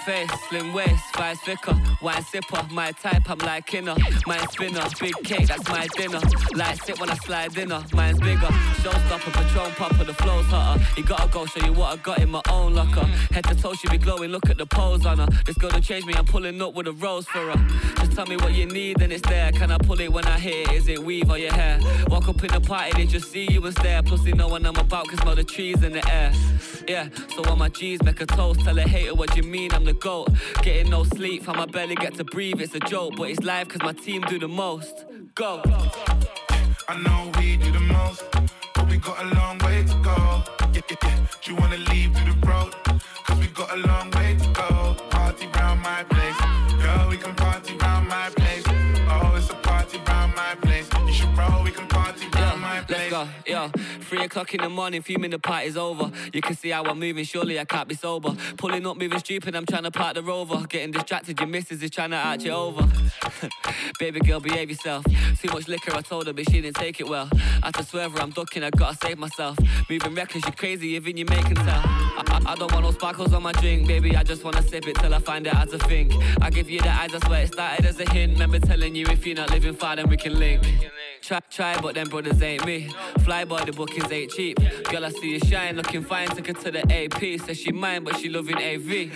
face, slim waist, vice thicker, wine sipper, my type, I'm like inner. Mine spinner, big cake, that's my dinner. Light sit when I slide dinner, mine's bigger. Showstopper, Patron popper, the flow's hotter. You gotta go show you what I got in my own locker. Head to toe, she be glowing, look at the pose on her. This girl to change me, I'm pulling up with a rose for her. Just tell me what you need and it's there. Can I pull it when I hear it? Is it weave or your hair? Walk up in the party, they just see you and stare. Plus they know when I'm about, cause smell the trees in the air. Yeah, so on my G's, make a toast. Tell a hater what you mean, I'm the GOAT. Getting no sleep, how my belly get to breathe, it's a joke. But it's live cause my team do the most. Go. I know we do the most, but we got a long way to go. Yeah, yeah, yeah. Do you wanna leave through the road? Cause we got a long way o'clock in the morning, fuming the party's over. You can see how I'm moving, surely I can't be sober. Pulling up, moving stupid, I'm trying to park the rover. Getting distracted, your missus is trying to arch you over. Baby girl, behave yourself. Too much liquor, I told her, but she didn't take it well. I swerve her, I'm ducking, I gotta save myself. Moving reckless, you crazy, even you making tell. I, I, I don't want no sparkles on my drink, baby. I just wanna sip it till I find out to think. I give you the eyes, I swear it started as a hint. Remember telling you if you're not living far, then we can link. Try, try, but them brothers ain't me. Fly by the bookings ain't cheap. Girl, I see you shine, looking fine. Took her to the AP. Says she mine, but she loving AV.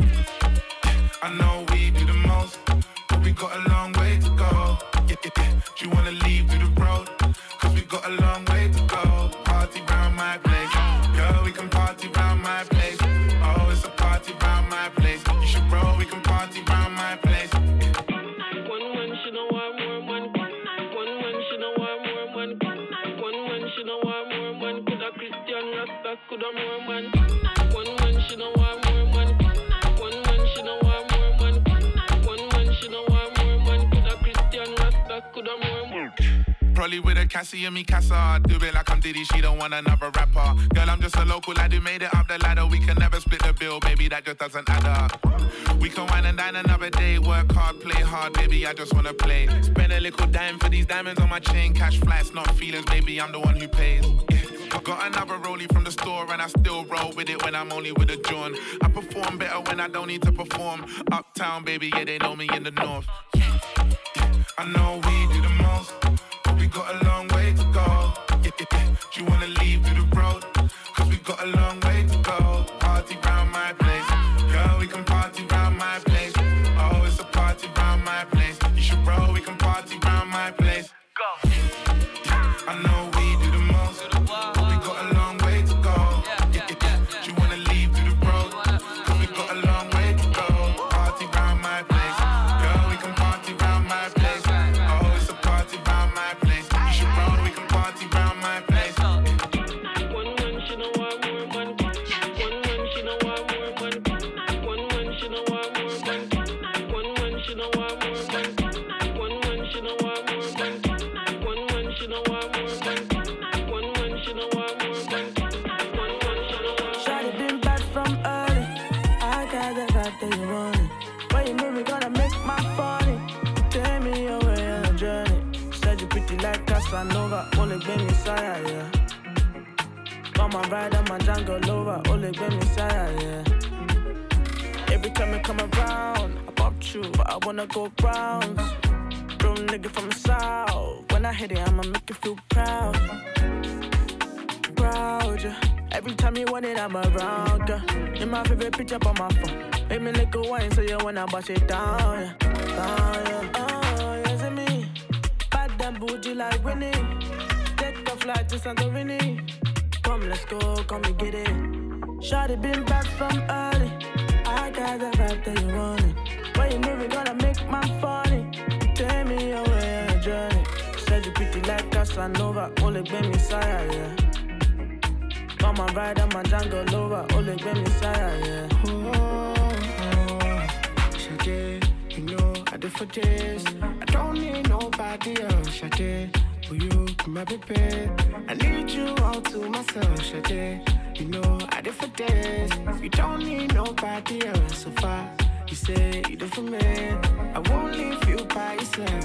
I know we do the most, but we got a long way to go. Yeah, yeah, yeah. Do you wanna leave through the road? Cause we got a long way More man. One man, she know want more man. One man, she know want more man. One man, she know want more man. Coulda Christian Rasta, coulda more man. Probably with a Cassie and me Casa. Do it like I'm Diddy, she don't want another rapper. Girl, I'm just a local lad who made it up the ladder. We can never split the bill, baby, that just doesn't add up. We can wine and dine another day. Work hard, play hard, baby, I just wanna play. Spend a little dime for these diamonds on my chain. Cash flights, not feelings, baby, I'm the one who pays. Yeah. Got another rollie from the store and I still roll with it when I'm only with a John. I perform better when I don't need to perform. Uptown, baby, yeah, they know me in the north. I know we do the most, but we got a long way to go. Yeah, yeah, yeah. Do you wanna leave through the road? Cause we got a long my jungle over. Only been Messiah, yeah. Every time I come around, I pop true, but I wanna go rounds. Real nigga from the south. When I hit it, I'ma make you feel proud proud, yeah. Every time you want it, I'm around, girl. In my favorite picture on my phone. Make me lick a wine so you wanna bust it down, yeah. Down, yeah. Oh, yes, it's me. Bad and bougie like Winnie. Take a flight to Santorini. Come, let's go, come and get it. Shawty been back from early. I got the vibe that you wanted. When you it gonna make my funny. Take me away on a journey. Said you pretty like Casanova, only been Messiah, yeah. Come on, ride on my Django Lover, only been Messiah, yeah. Oh, oh, Sade, you know I do for this. I don't need nobody else, Sade. For you, my baby. I need you all to myself, Sade. You know I do for this. You don't need nobody else so far. You say you do for me. I won't leave you by yourself.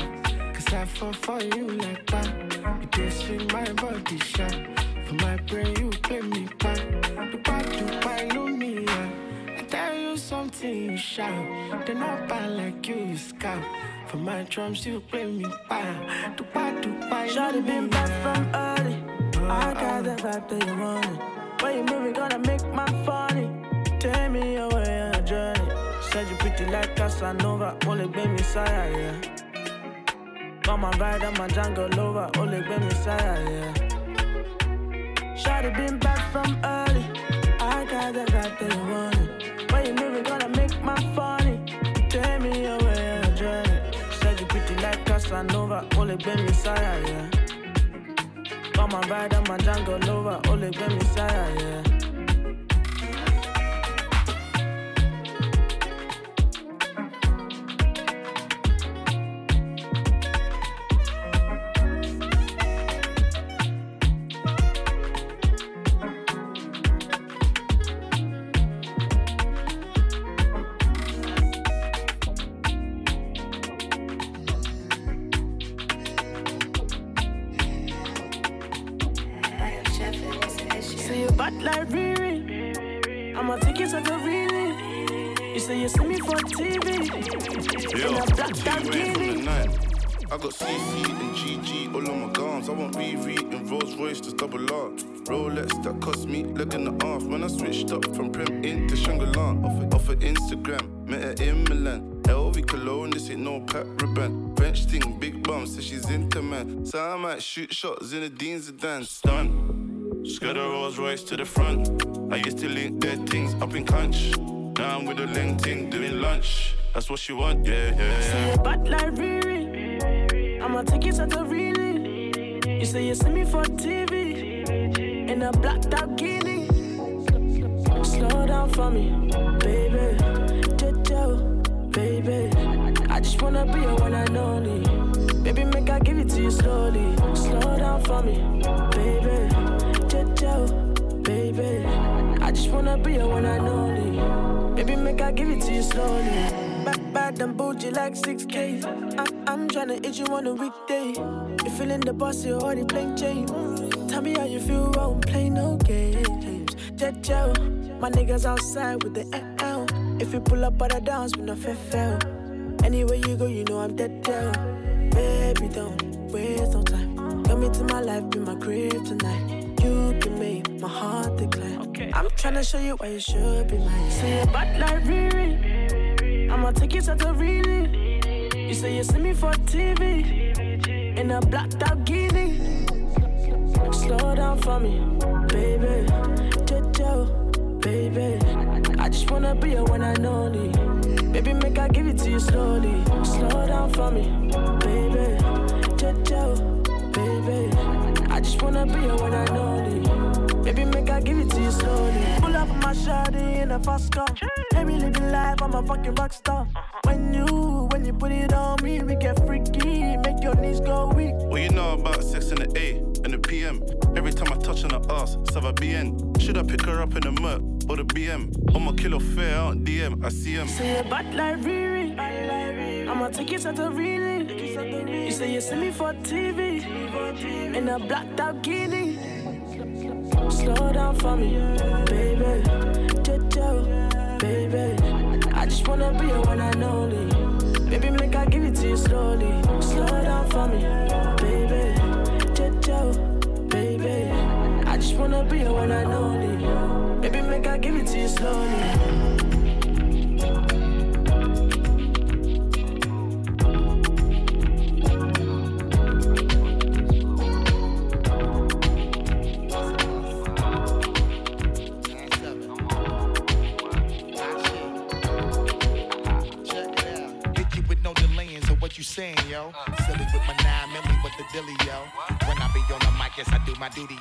Cause I fall for you like that. You just with my body shot. For my brain, you play me back. Dubai, Dubai, Lumia. I you something, you shout. They're not bad like you, you scout. For my drums, you play me back. Dubai, Dubai, Shawty been back from early. Uh, I uh. got the vibe that you wanted. When you move, gonna make my funny. Take me away on a journey. Said you pretty like Casanova, only been Messiah, yeah. Come on, ride on my Django Lover, only been Messiah, yeah. Shawty been back from early. I got the vibe that you wanted. When you move, it gonna make my funny. Take me away on a journey. Said you pretty like Casanova, only been Messiah, yeah. Come on, ride on my jungle Lover, only been Messiah, yeah. Shoot shots in the Dean's Zidane. Stun. Skirt a Rolls Royce to the front. I used to link dead things up in Conch. Now I'm with a leng ting doing lunch. That's what she want, yeah, yeah, Say yeah. you bad like Riri. I'ma take it to the really. You say you see me for TV. In a black Lamborghini. Slow down for me, baby. Jojo, baby. I just wanna be your one and only. Baby, make I give it to you slowly. Slow down for me, baby. Jojo, oh, baby. I just wanna be your one and only. Baby, make I give it to you slowly. Bad, bad and bougie like 6K. I'm, I'm tryna hit you on a weekday. You feeling the boss, you already playing chain. Tell me how you feel, I won't play no games. Jojo, oh, my niggas outside with the L. If you pull up at a dance, we no fair. Anywhere you go, you know I'm dead down. Baby, don't waste no time. Come into my life, be my crib tonight. You can make my heart decline. I'm tryna show you why you should be mine. Say you bad like Riri. I'ma take you to the really. You say you see me for TV. In a black Lamborghini. Slow down for me, baby. Jojo, baby. I just wanna be your one and only. Baby, make I give it to you slowly. Slow down for me, just wanna be your one and only. Baby, make I give it to you slowly. Pull up my shawty in a fast car. Baby, living life, I'm a fucking rock star. When you, when you put it on me, we get freaky. Make your knees go weak. What you know about sex in the A and the PM? Every time I touch on her ass, it's have a BN. Should I pick her up in the Merc or the BM? On my kilo fair, I don't DM, I see him. Say you bad like Riri. I'ma take it to the really. You say you see me for TV. In a blacked out Lamborghini. Slow down for me, baby. Jojo, baby. I just wanna be your one and only. Baby, make I give it to you slowly. Slow down for me, baby. Jojo, baby. I just wanna be your one and only. Baby, make I give it to you slowly.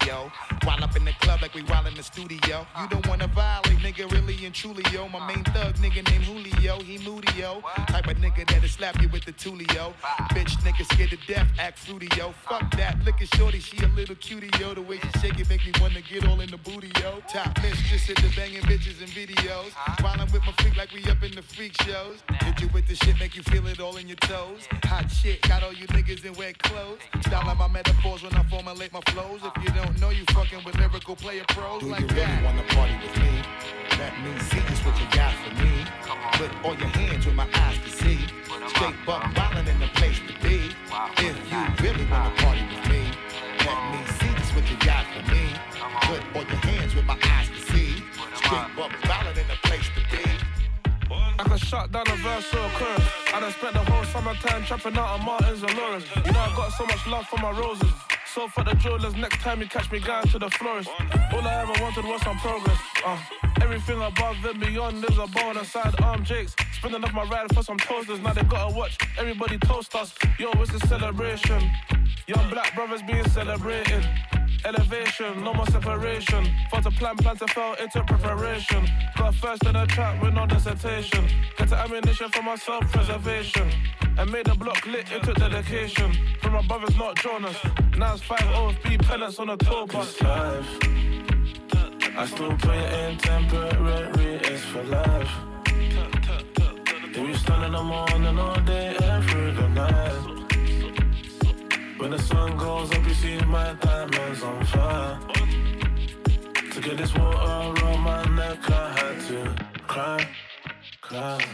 Yo. While up in the club like we while in the studio. You don't wanna violate, nigga, really and truly, yo. My main thug, nigga named Julio, he moody, yo. Type of nigga that'll slap you with the tulio. Bitch, nigga scared to death, act fruity, yo. Fuck that, look at shorty, she a little cutie, yo. The way she shake it make me wanna get all in the booty, yo. Top mistress at the banging bitches and videos. Smiling with my freak like we up in the freak shows. Hit you with the shit, make you feel it all in your toes. Hot shit, got all you niggas in wet clothes. Style like my metaphors when I formulate my flows. If you don't know, you fucking with lyrical player pros Do like you really that. wanna party with me? Let me see just what you got for me. Put all your hands where my eyes can see. Straight buck violent in the place to be. If you really wanna party with me, let me see just what you got for me. Put all your hands where my eyes can see. Straight buck violent in the place to be. I can shut down a verse or a chorus. I done spent the whole summertime trapping out on Martins and Lawrence. You know I got so much love for my roses. So for the jewelers, next time you catch me going to the florist. All I ever wanted was some progress. Uh, everything above and beyond is a bonus. Side arm Jakes, spending off my ride for some toasters. Now they gotta watch everybody toast us. Yo, it's a celebration. Young black brothers being celebrated. Elevation, no more separation. For to plan, plan to fail into preparation. Got first in the trap with no dissertation. Get the ammunition for my self preservation. And made the block lit, into dedication. From my brothers, not Jonas. Now it's 5 OFB pennants on a tour bus. Life. I still put it in temporary, it's for life. If you stand in the morning all day the night. When the sun goes up, you see my diamonds on fire. To get this water around my neck, I had to cry, cry.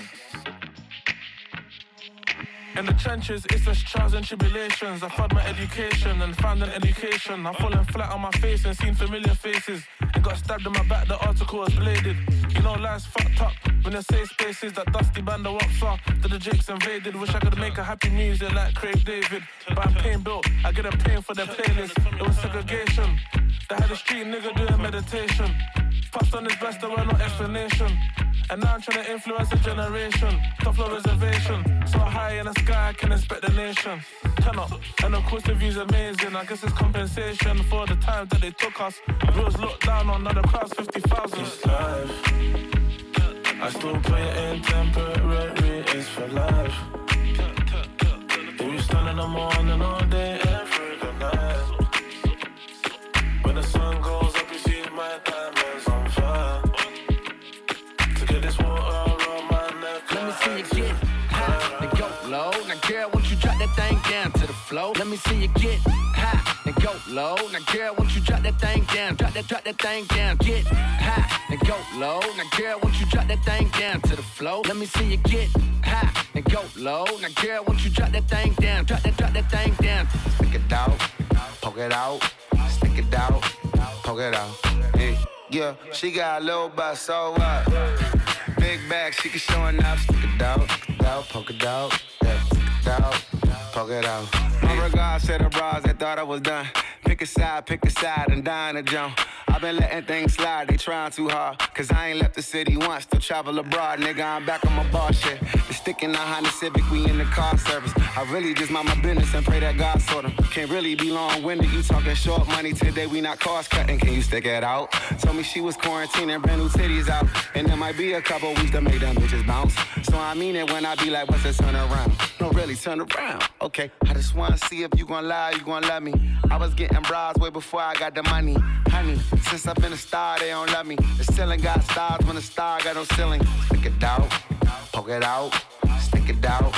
In the trenches, it's just trials and tribulations. I found my education and found an education. I've fallen flat on my face and seen familiar faces. And got stabbed in my back, the article was bladed. You know, life's fucked up. When the safe spaces that dusty band are, that the jakes invaded. Wish I could make a happy music like Craig David. But I'm pain built, I get them paying for their playlist. It was segregation. They had a street nigga doing meditation. Passed on his best, there were no explanation. And now I'm trying to influence a generation. Top floor reservation. So high in the sky, I can inspect the nation. Turn up, and of course the view's amazing. I guess it's compensation for the time that they took us. Bills looked down on, now the crowd's 50,000. It's life. I still play it in temporary, it's for life. If you stand in the morning all day and through the night. When the sun goes up, you see my diamonds on fire. To get this water around my neck. Let me see you get high and go low. Now, girl, won't you drop that thing down to the floor? Let me see you get high and go low. Now, girl, won't you drop that thing down? Drop that, drop that thing down. Get high and go low. Now, girl, won't you drop that thing down to the floor? Let me see you get high and go low. Now, girl, won't you drop that thing down? Drop that, drop that thing down. Stick it out, poke it out, stick it out, poke it out. Yeah, yeah. she got a little butt, so what? Big bag, she can show enough. Stick it out, stick it out, poke it out, yeah, stick it out, poke it out. My regards to the bras that thought I was done. Pick a side, pick a side, and dine a jump. I've been letting things slide, they trying too hard. Cause I ain't left the city once to travel abroad. Nigga, I'm back on my bar shit. The stick in the Honda Civic, we in the car service. I really just mind my business and pray that God sort 'em. Can't really be long winded, you talking short money today, we not cost cutting. Can you stick it out? Told me she was quarantining, brand new titties out. And there might be a couple weeks to make them bitches bounce. So I mean it when I be like, what's the turn around? No, really, turn around. Okay, I just wanna see if you gon' lie, you gon' love me. I was getting bras way before I got the money. Honey, since I've been a star, they don't love me. The ceiling got stars when the star got no ceiling. Stick it out, poke it out, stick it out,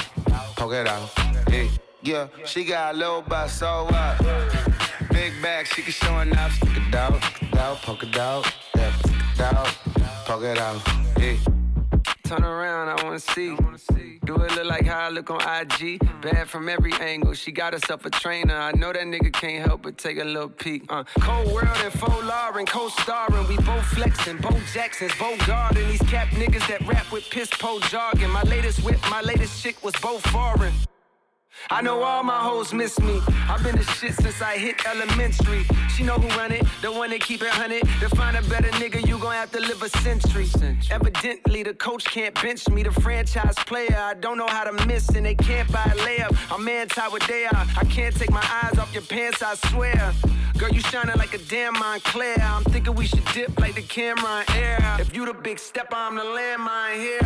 poke it out. Yeah, yeah, she got a little butt, so what? Big bag, she can show enough. Stick it out, stick it out, poke it out, yeah, stick it out, poke it out. Yeah. Turn around, I wanna see. Do it look like how I look on IG? Bad from every angle. She got herself a trainer. I know that nigga can't help but take a little peek. Uh, Cold World and Faux Lauren, co-starring. We both flexing, Bo Jackson's, Bo Garden. These cap niggas that rap with piss po jargon. My latest whip, my latest chick was both foreign. I know all my hoes miss me. I've been the shit since I hit elementary. She know who run it, the one that keep it hunted. To find a better nigga, you gon' have to live a century. Evidently, the coach can't bench me. The franchise player, I don't know how to miss, and they can't buy a layup. I'm anti what they are. I can't take my eyes off your pants, I swear. Girl, you shining like a damn Moncler. I'm thinking we should dip like the camera in air. If you the big step, I'm the landmine here.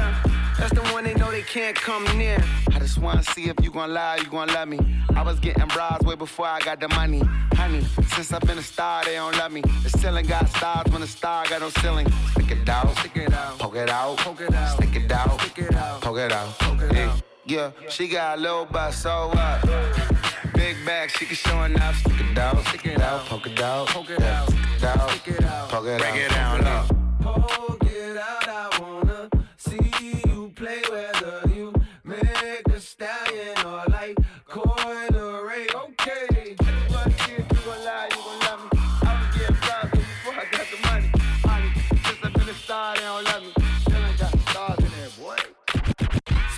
That's the one they know they can't come near. I just wanna see if you gon' lie, you gon' love me. I was getting bras way before I got the money. Honey, since I've been a star, they don't love me. The ceiling got stars when the star got no ceiling. Stick it out, stick it out, poke it out, poke it out, stick it out, stick it out, poke it out, poke it out. Yeah, she got a little butt, so what? Big bag, she can show enough. Stick it out, stick it out, poke it out, poke it out, stick it out, poke it out, poke it out, break it down, look. Poke it out, I wanna see you play whether you make a stallion or like coin or Ray. Okay, but if you gon' lie, you gon' love me. I was getting proud before I got the money. Honey, since I've been a star, they don't love me. Still ain't got stars in there, boy.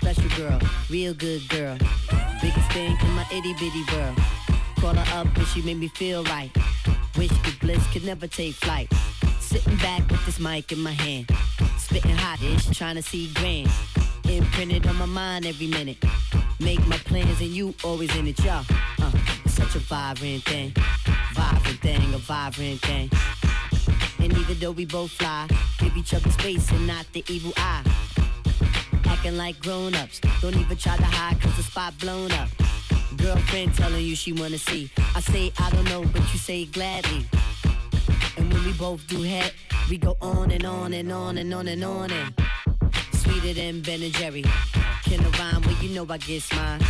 Special girl, real good girl. In my itty bitty world. Call her up and she made me feel right. Wish the bliss could never take flight. Sitting back with this mic in my hand. Spitting hot ish, trying to see grand. Imprinted on my mind every minute. Make my plans and you always in it, y'all. Uh, it's such a vibrant thing. Vibrant thing, a vibrant thing. And even though we both fly, give each other space and not the evil eye. Acting like grown-ups, don't even try to hide cause the spot blown up. Girlfriend telling you she wanna see. I say I don't know, but you say gladly. And when we both do head, we go on and on and on and on and on and sweeter than Ben and Jerry. Can I rhyme? Well, you know I get mine.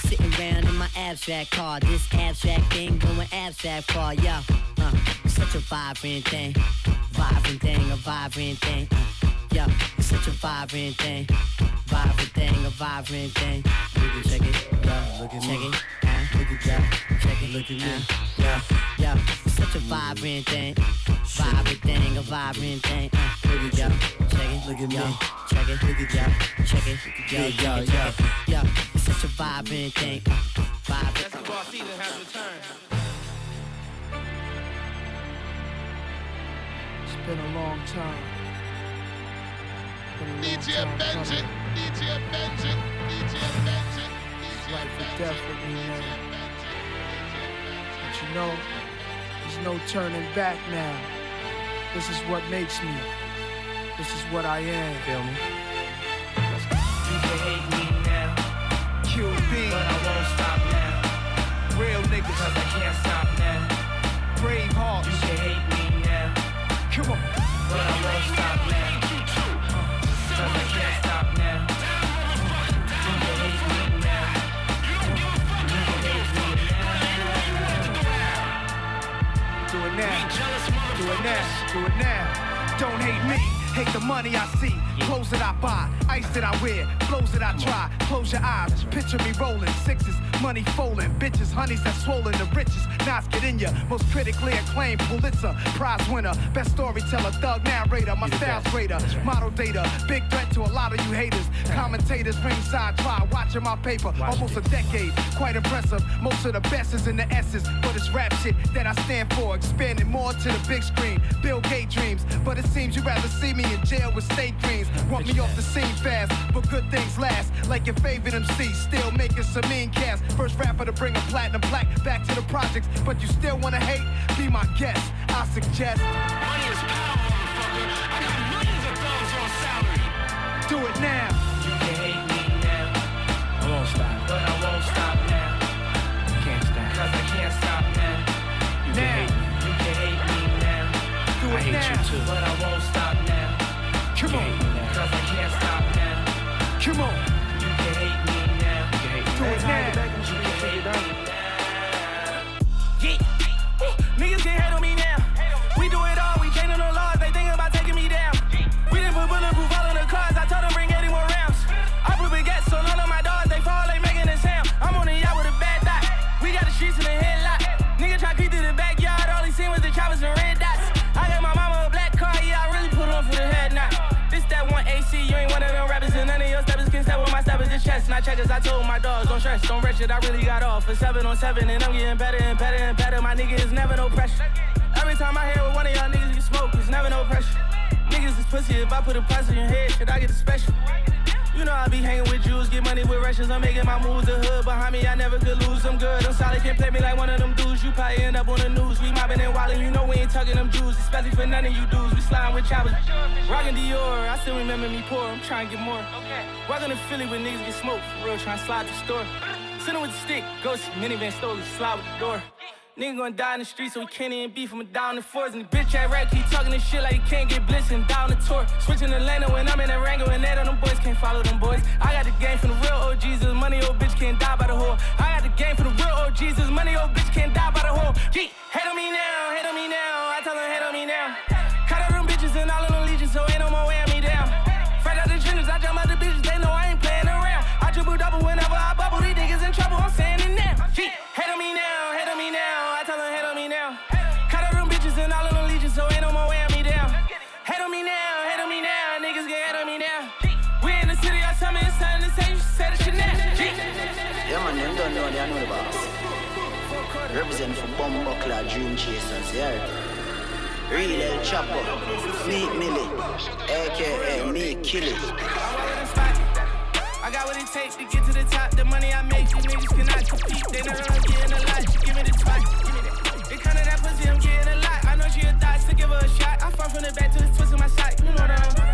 Sitting around in my abstract car, this abstract thing going abstract far, yeah. Uh, such a vibrant thing, vibrant thing, a vibrant thing. Uh, yeah, it's such a vibrant thing, vibrant thing, a vibrant thing. Check it, yeah, look at check me. it, uh, look at yeah, check it, look at me, uh, yeah, yeah, it's such a vibrant thing, vibrant thing, a vibrant thing. Uh, look at yeah, check it, look at me, check it, look at yeah, check it, yeah, yeah, yeah, yeah, it's such a vibrant thing, uh, vibrant. Basketball season has returned. It's been a long time. Been a long DJ time Benji, coming. DJ Benji, DJ Benji, It's DJ life Benji, death with me, man. DJ Benji. But you know, there's no turning back now. This is what makes me. This is what I am. Feel me? You can hate me now, QB, but I won't stop now. real niggas. Cause I can't stop now. brave hearts. You can hate me now, Come on. but I won't stop now. Money I see, clothes that I buy, ice that I wear, clothes that I try. Close your eyes, picture me rolling sixes, money folding, bitches, honeys that swollen the richest. Knots get in ya, most critically acclaimed Pulitzer Prize winner, best storyteller, thug narrator, my style's greater, model data, big threat to a lot of you haters. Commentators ringside try watching my paper, almost a decade, quite impressive. Most of the best is in the S's, but it's rap shit that I stand for, expanding more to the big screen. Bill Gates dreams, but it seems you'd rather see me in jail with state dreams. Want me off the scene fast, but good things last. Like your favorite MC, still making some mean cast. First rapper to bring a platinum plaque back to the projects, but you still wanna hate? Be my guest. I suggest. Money is power, motherfucker. I got millions of dollars on salary. Do it now. You can hate me now, I won't stop. but I won't stop now. Can't stop. Cause I can't stop now. You can hate me. You can hate me now, Do I hate now. you too. but I won't stop now. Come on. Cause I can't stop now. Come on. Now. I really got off. For seven on seven, and I'm getting better and better and better. My nigga is never no pressure. Every time I hear with one of y'all niggas, you smoke, it's never no pressure. Niggas is pussy, if I put a price on your head, should I get a special? You know I be hanging with Jews, get money with Russians. I'm making my moves. The hood behind me, I never could lose. I'm good. I'm solid, can't play me like one of them dudes. You probably end up on the news. We mobbing and wildin', you know we ain't tugging them Jews, especially for none of you dudes. We sliding with choppers, rockin' Dior. I still remember me poor. I'm trying to get more. Welcome to Philly where niggas get smoked for real, trying to slide the store. Sitting with the stick, ghost minivan stole slide with the door. Nigga gonna die in the street, so we can't even beef him down the fours. And the bitch at rap keep talking this shit like he can't get blitzed and down the tour. Switching the lane when I'm in a Rango and that on them boys can't follow them boys. I got the game from the real OGs, this money old bitch can't die by the whore. I got the game from the real OGs, this money old bitch can't die by the whore. Gee, hate on me now. Represent for Bumbuckler Dream Chasers, yeah. Real El Chapo, Meek Milly, aka Me Kill It. I got what it takes to get to the top. The money I make, these niggas cannot compete. They know I'm getting a lot. She give me the spot. It kinda that pussy, I'm getting a lot. I know she a thought, so give her a shot. I fall from the back to the twist of my side. You know that I'm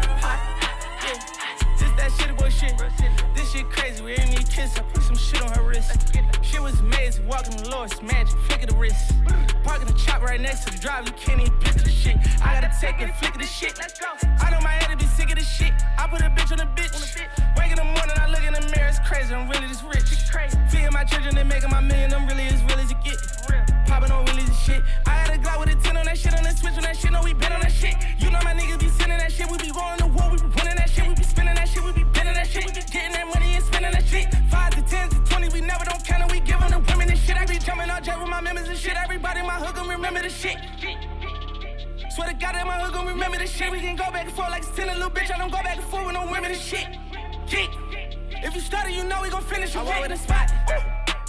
that shit boy shit. This shit crazy. We ain't need kiss. I put some shit on her wrist. Shit was amazing. Walking the Lord's magic. Flick of the wrist. Parking the chop right next to the drive. You can't even picture the shit. I gotta take a flick of the shit. I know my head to be sick of this shit. I put a bitch on a bitch. Wake in the morning, I look in the mirror. It's crazy. I'm really this rich. Feeding my children and making my million. I'm really as real as it get. Popping on really this shit. I had a Glock with a 10 on that shit. On that switch on that shit. No, we been on that shit. You know my niggas be sending that shit. We be rolling the war. We be winning that shit. We be spending that shit. We be shit. I be jumping on jet with my members and shit. Everybody in my hood gon' remember the shit. Swear to God that my hood gon' remember the shit. We can go back and forth like it's 10 a little bitch. I don't go back and forth with no women and shit. If you stutter, you know we gon' finish. I walk with a spot.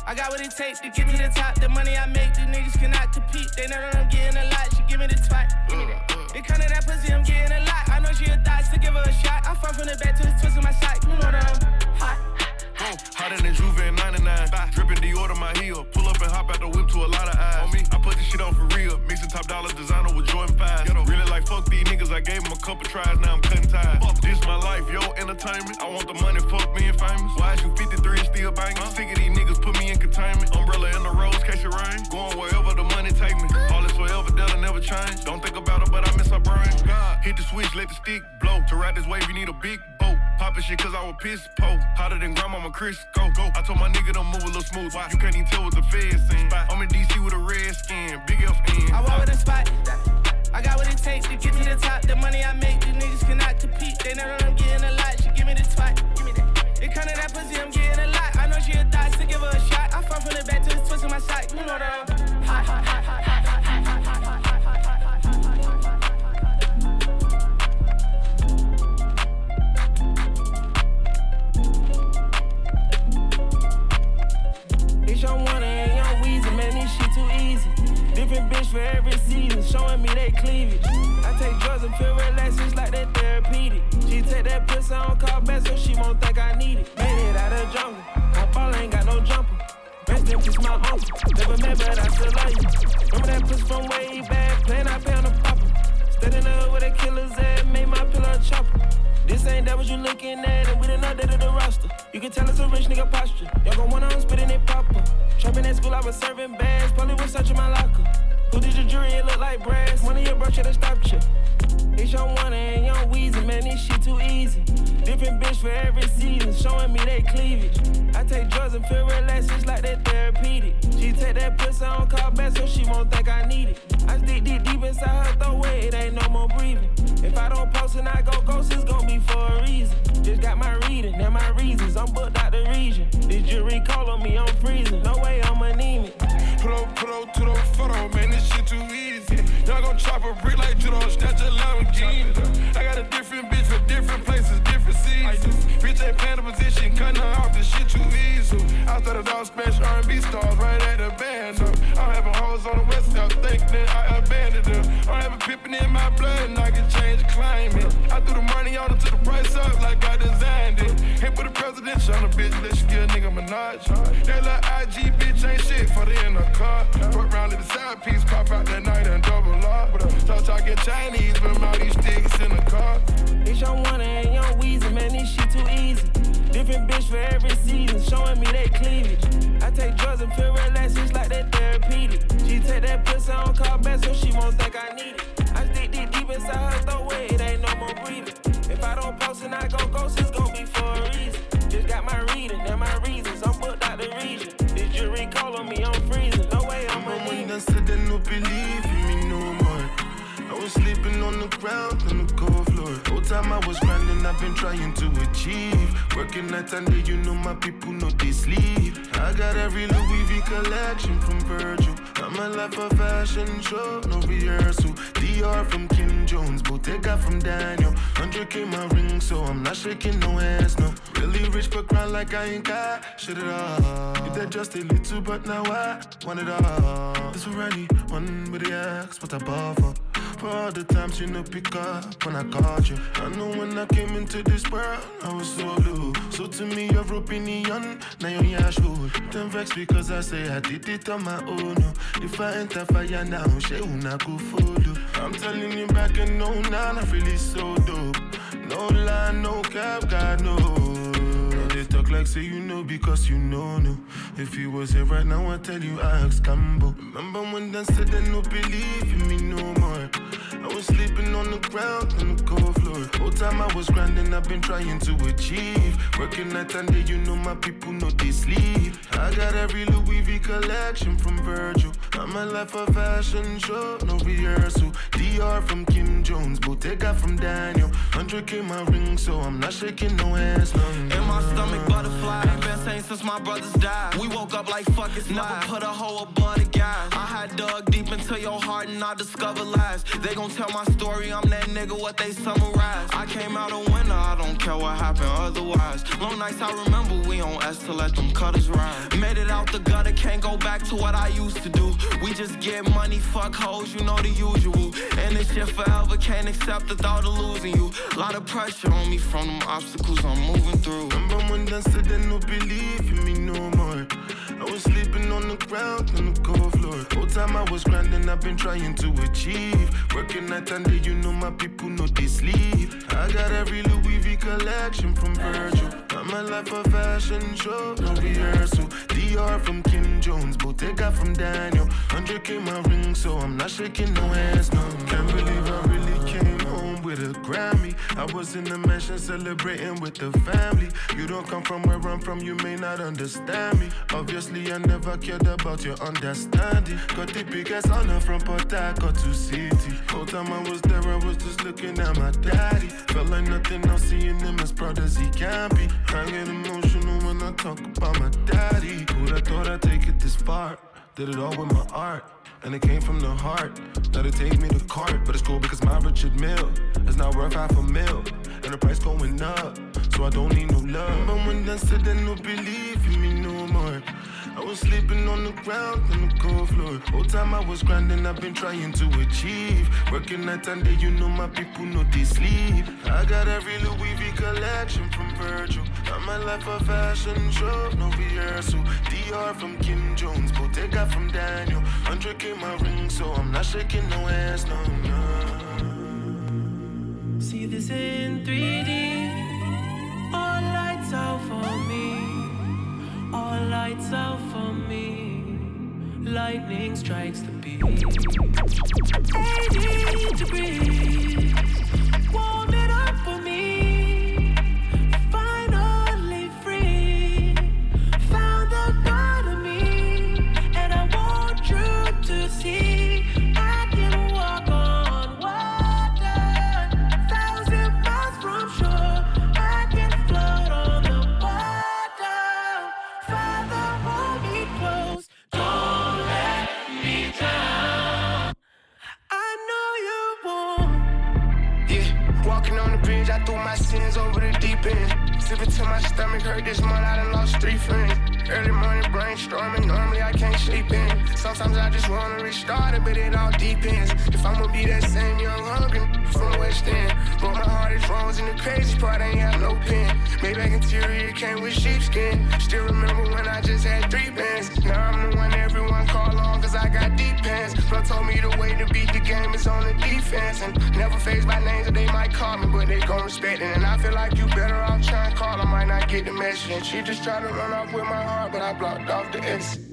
I got what it takes to get me to the top. The money I make, these niggas cannot compete. They know that I'm getting a lot. She give me the twat. Give me that. It kinda that pussy, I'm getting a lot. I know she a thot, so give her a shot. I fall from the back to the twist of my side. You know that I'm hot. Hotter than Juve in 99. Dripping Dior to my heel. Pull up and hop out the whip to a lot of eyes. On me, I put this shit on for real. Mixing top dollar designer with Jordan 5. Really like fuck these niggas. I gave them a couple tries, now I'm cutting ties. Fuck This my life, yo, entertainment. I want the money, fuck being famous. Why is you 53 and still banging? Sick of these niggas, put me in containment. Umbrella in the rose, catch it rain. Going wherever the that'll never change. Don't think about it, but I miss her brain. God, hit the switch, let the stick blow. To ride this wave, you need a big boat. Poppin' shit cause I was piss po. Hotter than grandmama Chris. Go, go. I told my nigga to move a little smooth. Why? You can't even tell what the feds seen. I'm in DC with a red skin, big FN. I walk with a spot. I got what it takes to get to the top. The money I make, these niggas cannot compete. They know that I'm getting a lot. She give me the twat. Give me that. It kinda that pussy, I'm getting a lot. I know she a thot, so give her a shot. I fall from the back to the twist of my side. You know that I'm showing me they cleavage. I take drugs and feel relaxed, it's like that therapeutic. She take that pussy on call back so she won't think I need it. Made it out of jungle, my ball ain't got no jumper. Rest in peace, my uncle. Never met, but I still love you. Remember that pussy from way back, playing I pay on the popper. Stayed in the with a killer's ass, made my pillow chopper. This ain't that what you looking at, and we done updated the roster. You can tell it's a rich nigga posture. Y'all gon' wanna I'm spitting it popper. Trapping at school, I was serving bags. Probably was searching my locker. Who did your jury? It look like brass. One of your bro should've stopped you. It's young one and young Weezy, man, this shit too easy. Different bitch for every season, showing me they cleavage. I take drugs and feel relaxed, it's like that therapeutic. She take that pussy on call back so she won't think I need it. I stick deep deep inside her throat, it ain't no more breathing. If I don't post and I go ghost, it's gon' be for a reason. Just got my reading and my reasons, I'm booked out the region. This jury call on me, I'm freezing. No way I'm anemic. Put up, put up to the photo, man, this shit too easy. Y'all gon' chop a brick like judo, snatch a Lamborghini. I got a different bitch for different places, different seasons. Bitch ain't playing the position, cutting her off the shit too easy. I started off special R&B stars right at the band. Up. I'm having hoes on the west coast, think that I abandoned them. I'm having pippin' in my blood and I can change the climate. I threw the money on her to the price up like I designed it. Hit with the presidential on a bitch that she give a nigga Minaj. That little IG bitch ain't shit for the in the car. Put round to the side piece, pop out that night and double up. Start talking Chinese, but all these sticks in the car. It's young one and young Weezy, man, this shit too easy. Different bitch for every season, showing me that cleavage. I take drugs and feel relaxed, it's like that therapeutic. She take that pussy on call back so she won't think I need it. I stick deep, deep inside her throat where it ain't no more breathing. If I don't post and I go ghost, it's gon' be for a reason. Just got my reading and my reasons, I'm booked out the region. The jury call on me, I'm freezing. No way I'm when I said they no believe in me no more. I was sleeping on the ground on the. Whole time I was grinding, I've been trying to achieve. Working night and day, you know my people know they sleep. I got every Louis V collection from Virgil. I'm a life a fashion show, no rehearsal. Dior from Kim Jones, Bottega from Daniel. 100k my ring, so I'm not shaking no hands, no. Really rich but grind like I ain't got shit at all. You did just a little, but now I want it all. This for one with the ask what I bought for. All the times you know pick up when I called you. I know when I came into this world, I was so blue. So to me, you're opinion, now you're yeah, sure. Don't vex because I say I did it on my own. If I enter fire now, she una go follow. I'm telling you back and no, now I'm really so dope. No lie, no cap, God no. No, like say you know because you know no. If you was here right now, I tell you I ask Cambo. Remember when they said they no believe in me no more. I was sleeping on the ground on the cold floor. Whole time I was grinding, I've been trying to achieve. Working night and day, you know my people know they sleep. I got every Louis V collection from Virgil. I'm a life of fashion show, no rehearsal. Dior from Kim Jones, Bottega from Daniel. 100k my ring, so I'm not shaking no hands, no. In my stomach, butterfly. Ain't been same since my brothers died. We woke up like fuck it's Never put a hoe above the guys. I had dug deep into your heart and I discovered lies. They gon' tell my story, I'm that nigga, what they summarize. I came out a winner, I don't care what happened otherwise. Long nights I remember, we on S to let them cutters ride. Made it out the gutter, can't go back to what I used to do. We just get money, fuck hoes, you know the usual. And this shit forever, can't accept the thought of losing you. Lot of pressure on me from them obstacles I'm moving through. Remember when they said they no believe in me no more. I was sleeping on the ground on the cold floor. Whole time I was grinding, I've been trying to achieve. Working night and day, you know my people know they sleep. I got every Louis V collection from Virgil. I'm a life of fashion show, no rehearsal. Dior from Kim Jones, Bottega from Daniel. 100k my ring, so I'm not shaking no hands, no. Can't believe I really with a Grammy. I was in the mansion celebrating with the family. You don't come from where I'm from, you may not understand me. Obviously, I never cared about your understanding. Got the biggest honor from Port Harcourt to city. Whole time I was there, I was just looking at my daddy. Felt like nothing else, seeing him as proud as he can be. I get emotional when I talk about my daddy. Who'd have thought I'd take it this far? Did it all with my art. And it came from the heart. Now they take me to court, but it's cool because my Richard Mille is not worth half a mil. And the price going up, so I don't need no love. But when they said they no believe in me no more. I was sleeping on the ground on the cold floor. Whole time I was grinding, I've been trying to achieve. Working night and day, you know my people know they sleep. I got every Louis V collection from Virgil. I'm a life of fashion show, no rehearsal. Dior from Kim Jones, Bottega from Daniel. 100k my ring, so I'm not shaking no hands, no, no. See this in 3D. Lightning strikes the beat. 80 degrees. Tried to run off with my heart, but I blocked off the exit.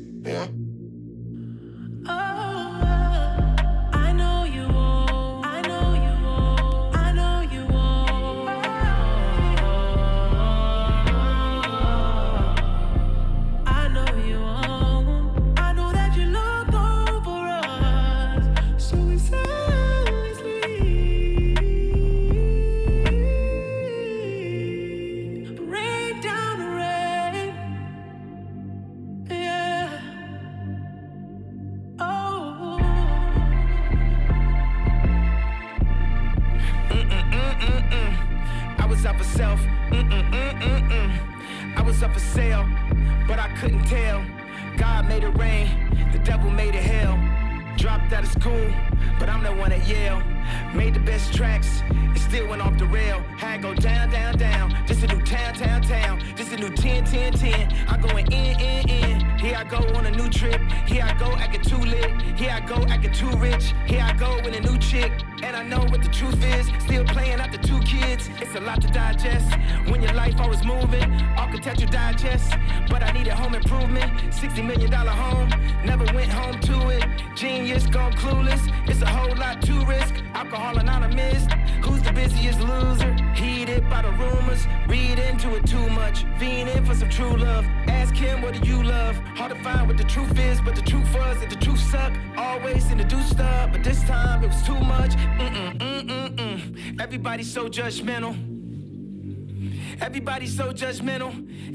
Yeah. Mm. judgmental. Everybody's so judgmental.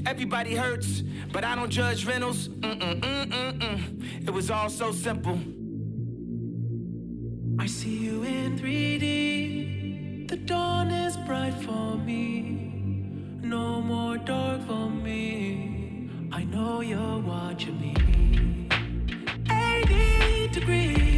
Everybody hurts, but I don't judge rentals. Mm-mm-mm-mm-mm. Mm. It was all so simple. I see you in 3D. The dawn is bright for me. No more dark for me. I know you're watching me. 80 degrees,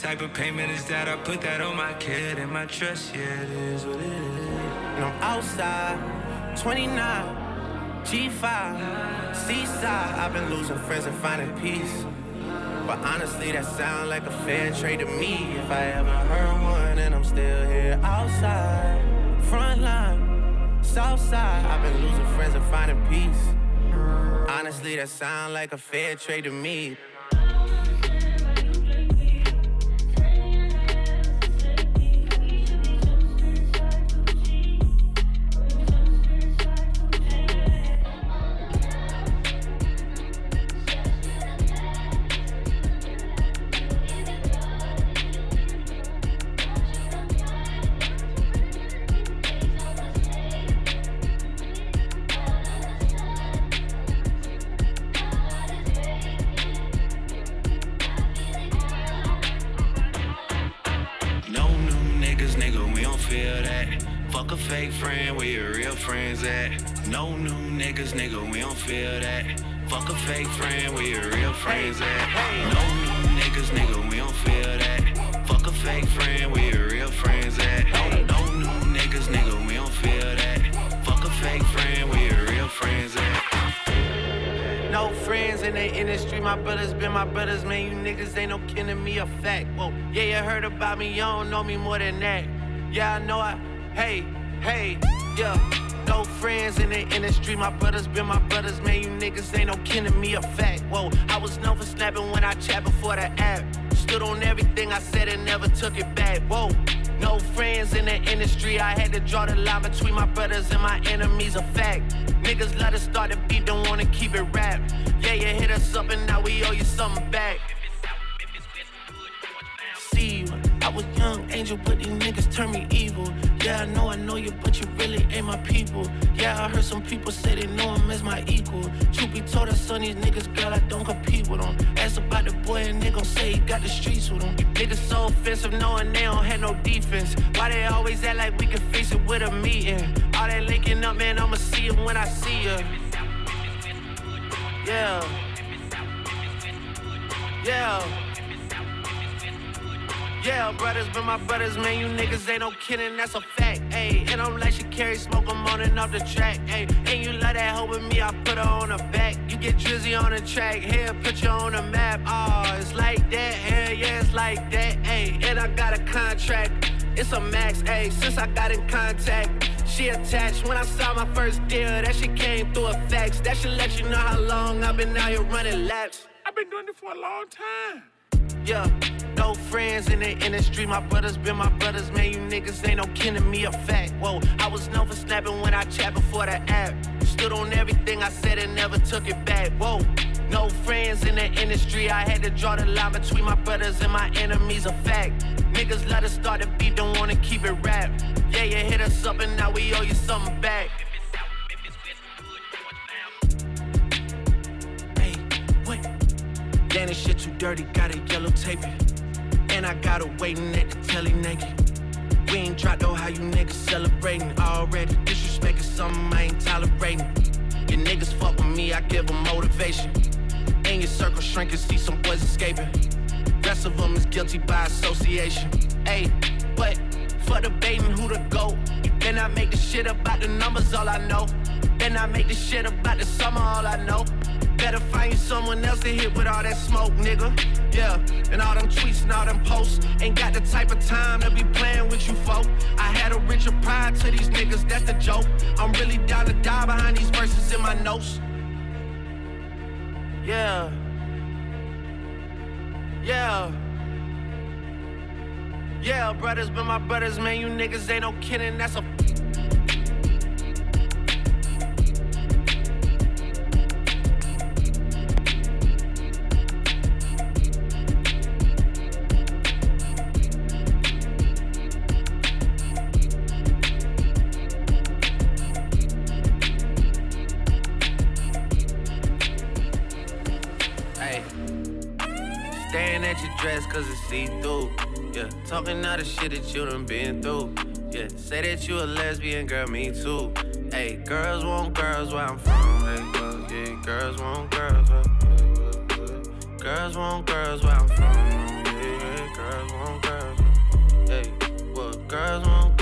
type of payment is that? I put that on my kid and my trust, yeah, it is what it is. And I'm outside, 29, G5, Seaside. I've been losing friends and finding peace. But honestly, that sound like a fair trade to me. If I ever heard one, and I'm still here outside, front line, south side. I've been losing friends and finding peace. Honestly, that sound like a fair trade to me. My and kidding, that's a fact. Ayy, and I'm like she carry smoke, I'm on and off the track. Ayy, and you love that hoe with me, I put her on the back. You get drizzy on the track, here, put you on the map. Oh, it's like that, hell yeah, it's like that. Ayy, and I got a contract. It's a max, ayy, since I got in contact. She attached when I saw my first deal. That she came through a fax. That should let you know how long I've been out here running laps. I've been doing it for a long time. Yeah, no friends in the industry. My brothers been my brothers, man. You niggas ain't no kin to me, a fact. Whoa, I was known for snapping when I chat before the app. Stood on everything I said and never took it back. Whoa, no friends in the industry. I had to draw the line between my brothers and my enemies, a fact. Niggas let us start the beat, don't wanna keep it rap. Yeah, you hit us up and now we owe you something back. Hey, what? Damn, this shit too dirty, gotta yellow tape it. And I got her waiting at the telly naked. We ain't dropped though, how you niggas celebrating already. Disrespect is something I ain't tolerating. Your niggas fuck with me, I give them motivation. In your circle shrinking, see some boys escaping. Rest of them is guilty by association. Hey, but for debating who to go. Then I make the shit about the numbers, all I know. Then I make the shit about the summer, all I know. Better find you someone else to hit with all that smoke, nigga. Yeah, and all them tweets and all them posts. Ain't got the type of time to be playing with you, folk. I had a Richard Pryor to these niggas, that's the joke. I'm really down to die behind these verses in my notes. Yeah. Yeah. Yeah, brothers, but my brothers, man, you niggas ain't no kidding, that's a talking all the shit that you done been through. Yeah, say that you a lesbian, girl, me too. Hey, girls want girls where I'm from. Hey, girls, yeah, girls want girls where Girls want girls where I'm from. Yeah, girls want girls. Hey, well, girls want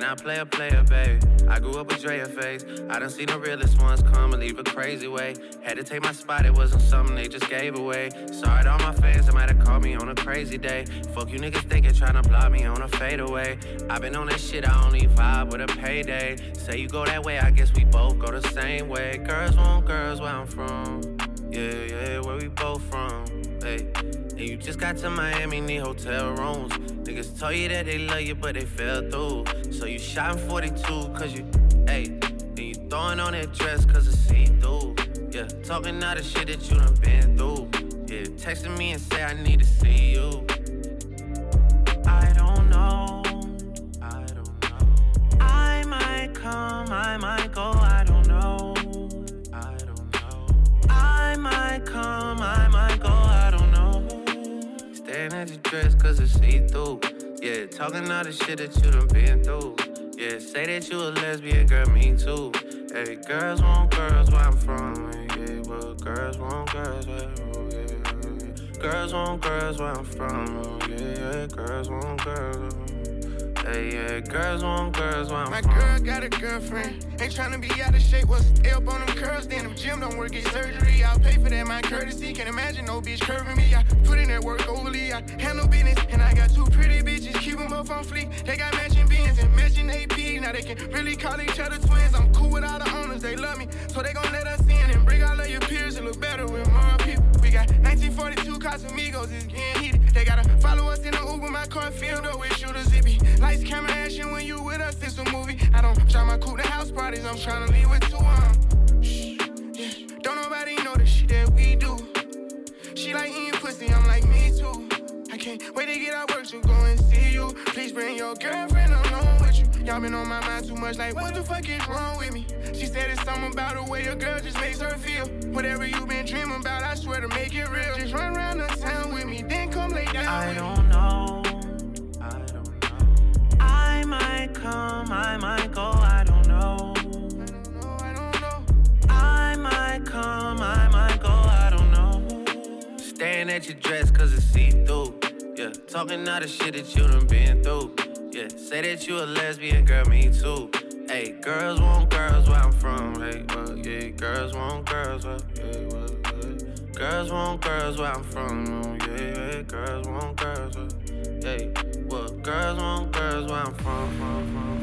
where I play a can player, babe. I grew up with Drea face. I done seen the realest ones come and leave a crazy way. Had to take my spot, it wasn't something they just gave away. Sorry to all my fans that might have called me on a crazy day. Fuck you niggas thinking trying to block me on a fadeaway. i been on that shit, I only vibe with a payday. Say you go that way, I guess we both go the same way. Girls want girls where I'm from. Yeah, yeah, where we both from. Hey. And you just got to Miami, need hotel rooms. Niggas tell you that they love you, but they fell through. So you shot in 42, cause you, hey. And you throwing on that dress, cause it's see through. Yeah, talking all the shit that you done been through. Yeah, texting me and say I need to see you. I don't know. I don't know. I might come, I might go, I don't know. I don't know. I might come, I might Staring at your dress cause it's see through. Yeah, talking all the shit that you done been through. Yeah, say that you a lesbian, girl, me too. Hey, girls want girls where I'm from. Yeah, well, girls want girls where oh, yeah. Girls want girls where I'm from. Yeah, yeah, girls want girls. Hey, yeah, girls want girls I'm My from. girl got a girlfriend. Ain't tryna be out of shape. What's up on them curls? Then them gym don't work, get surgery. I'll pay for that, my courtesy. Can't imagine no bitch curving me. I put in that work overly. I handle business. And I got two pretty bitches. Keep them both on fleek. They got matching beans and matching AP. Now they can really call each other twins. I'm cool with all the owners. They love me. So they gon' let us in and bring all of your peers and look better with more people. We got 1942 Casamigos. It's getting heated. They gotta follow us in the Uber. My car filled up with shooters. It be lights, camera, action. When you with us, it's a movie. I don't try my coupe to house parties. I'm tryna leave with two um. Shh, yeah. Don't nobody know the shit that we do. She like eating pussy. I'm like me too. I can't wait to get out work to go and see you. Please bring your girlfriend along. Y'all been on my mind too much. Like what the fuck is wrong with me? She said it's something about the way a girl just makes her feel. Whatever you been dreaming about, I swear to make it real. Just run around the town with me, then come lay down. I don't know. I don't know. I might come, I might go, I don't know. I might come, I might go, I don't know. Staring at your dress cause it's see through. Yeah, talking all the shit that you done been through. Yeah, say that you a lesbian, girl, me too. Hey, girls want girls where I'm from. Hey, well, yeah, girls want girls where, yeah, well, yeah. Girls want girls where I'm from. Oh, yeah, yeah, girls want girls where, yeah, well, girls want girls where I'm from, from, from.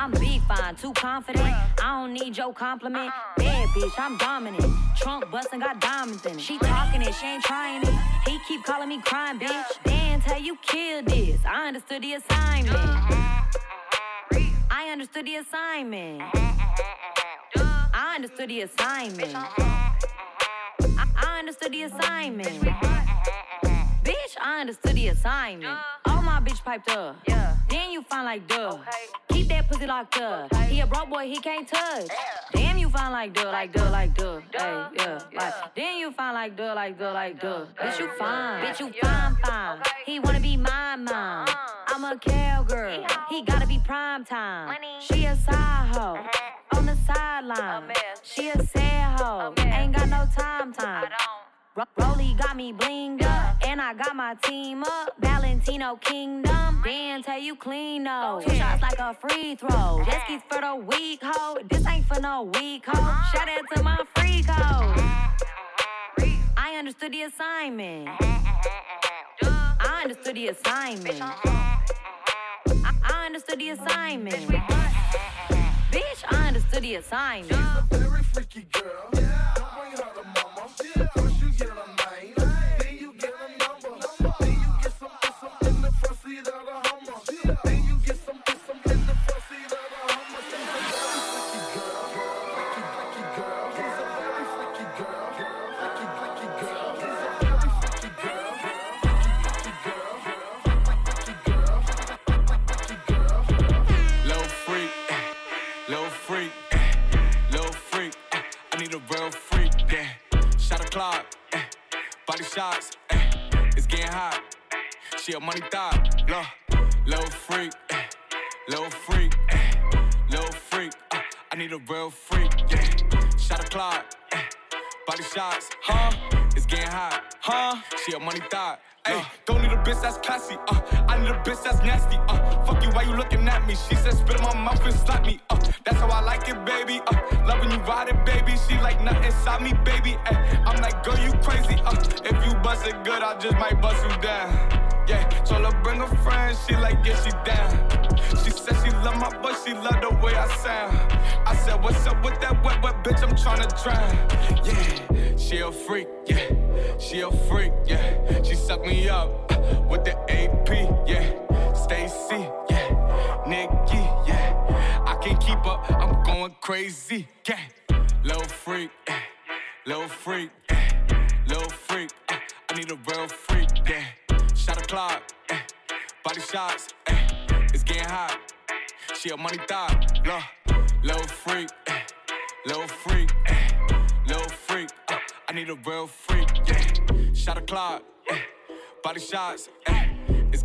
I'm big fine, too confident. I don't need your compliment. Bad bitch, I'm dominant. Trunk bustin', got diamonds in it. She talking it, she ain't trying it. He keep calling me crying, bitch. Dance how you killed this. I understood the assignment. I understood the assignment. I understood the assignment. I understood the assignment. Bitch, I understood the assignment. All my bitch piped up. Yeah. Then you find like duh. Keep that pussy locked up. He a broke boy, he can't touch. Damn, you find like duh, like duh, like duh. Hey, yeah. Like, then you find like duh, like duh, like duh. Bitch, you fine. Bitch, you fine, fine. He wanna be my mom. I'm a cowgirl. He gotta be prime time. She a side hoe. On the sideline. She a sad hoe. Ain't got no time time. Ro- Rolly got me blinged up, and I got my team up. Valentino Kingdom, Dan tell you clean though. Two shots like a free throw. Jet skis for the weak hoe. This ain't for no weak hoe. Shout out to my freak hoe. I understood the assignment. I understood the assignment. I, I understood the assignment. Bitch, I understood the assignment. Very freaky She a money thought, low, low freak, eh, low freak, eh, low freak. uh, I need a real freak, yeah. Shot a clock, eh, body shots, huh? It's getting hot, huh? She a money thought, Hey, don't need a bitch that's classy. Uh, I need a bitch that's nasty. Uh, fuck you, why you looking at me? She said spit in my mouth and slap me. Uh, that's how I like it, baby. Uh, loving you ride it, baby. She like nothing inside me, baby. Ay, I'm like, girl, you crazy. Uh, if you bust it good, I just might bust you down. Yeah, told her bring a friend, she like, yeah, she down. She said she love my voice, she love the way I sound. I said, what's up with that wet, wet bitch, I'm tryna drown. Yeah, she a freak, yeah, she a freak, yeah. She suck me up uh, with the AP, yeah. Stacy, yeah, Nikki, yeah. I can't keep up, I'm going crazy, yeah. Little freak, yeah. Little freak, yeah. Little freak, uh, I need a real freak, yeah. Shot clock, eh. body shots, eh. it's getting hot. She a money thought, low, little freak, eh. little freak, eh. little freak. Uh, I need a real freak, yeah. Shot a clock, eh. body shots, eh.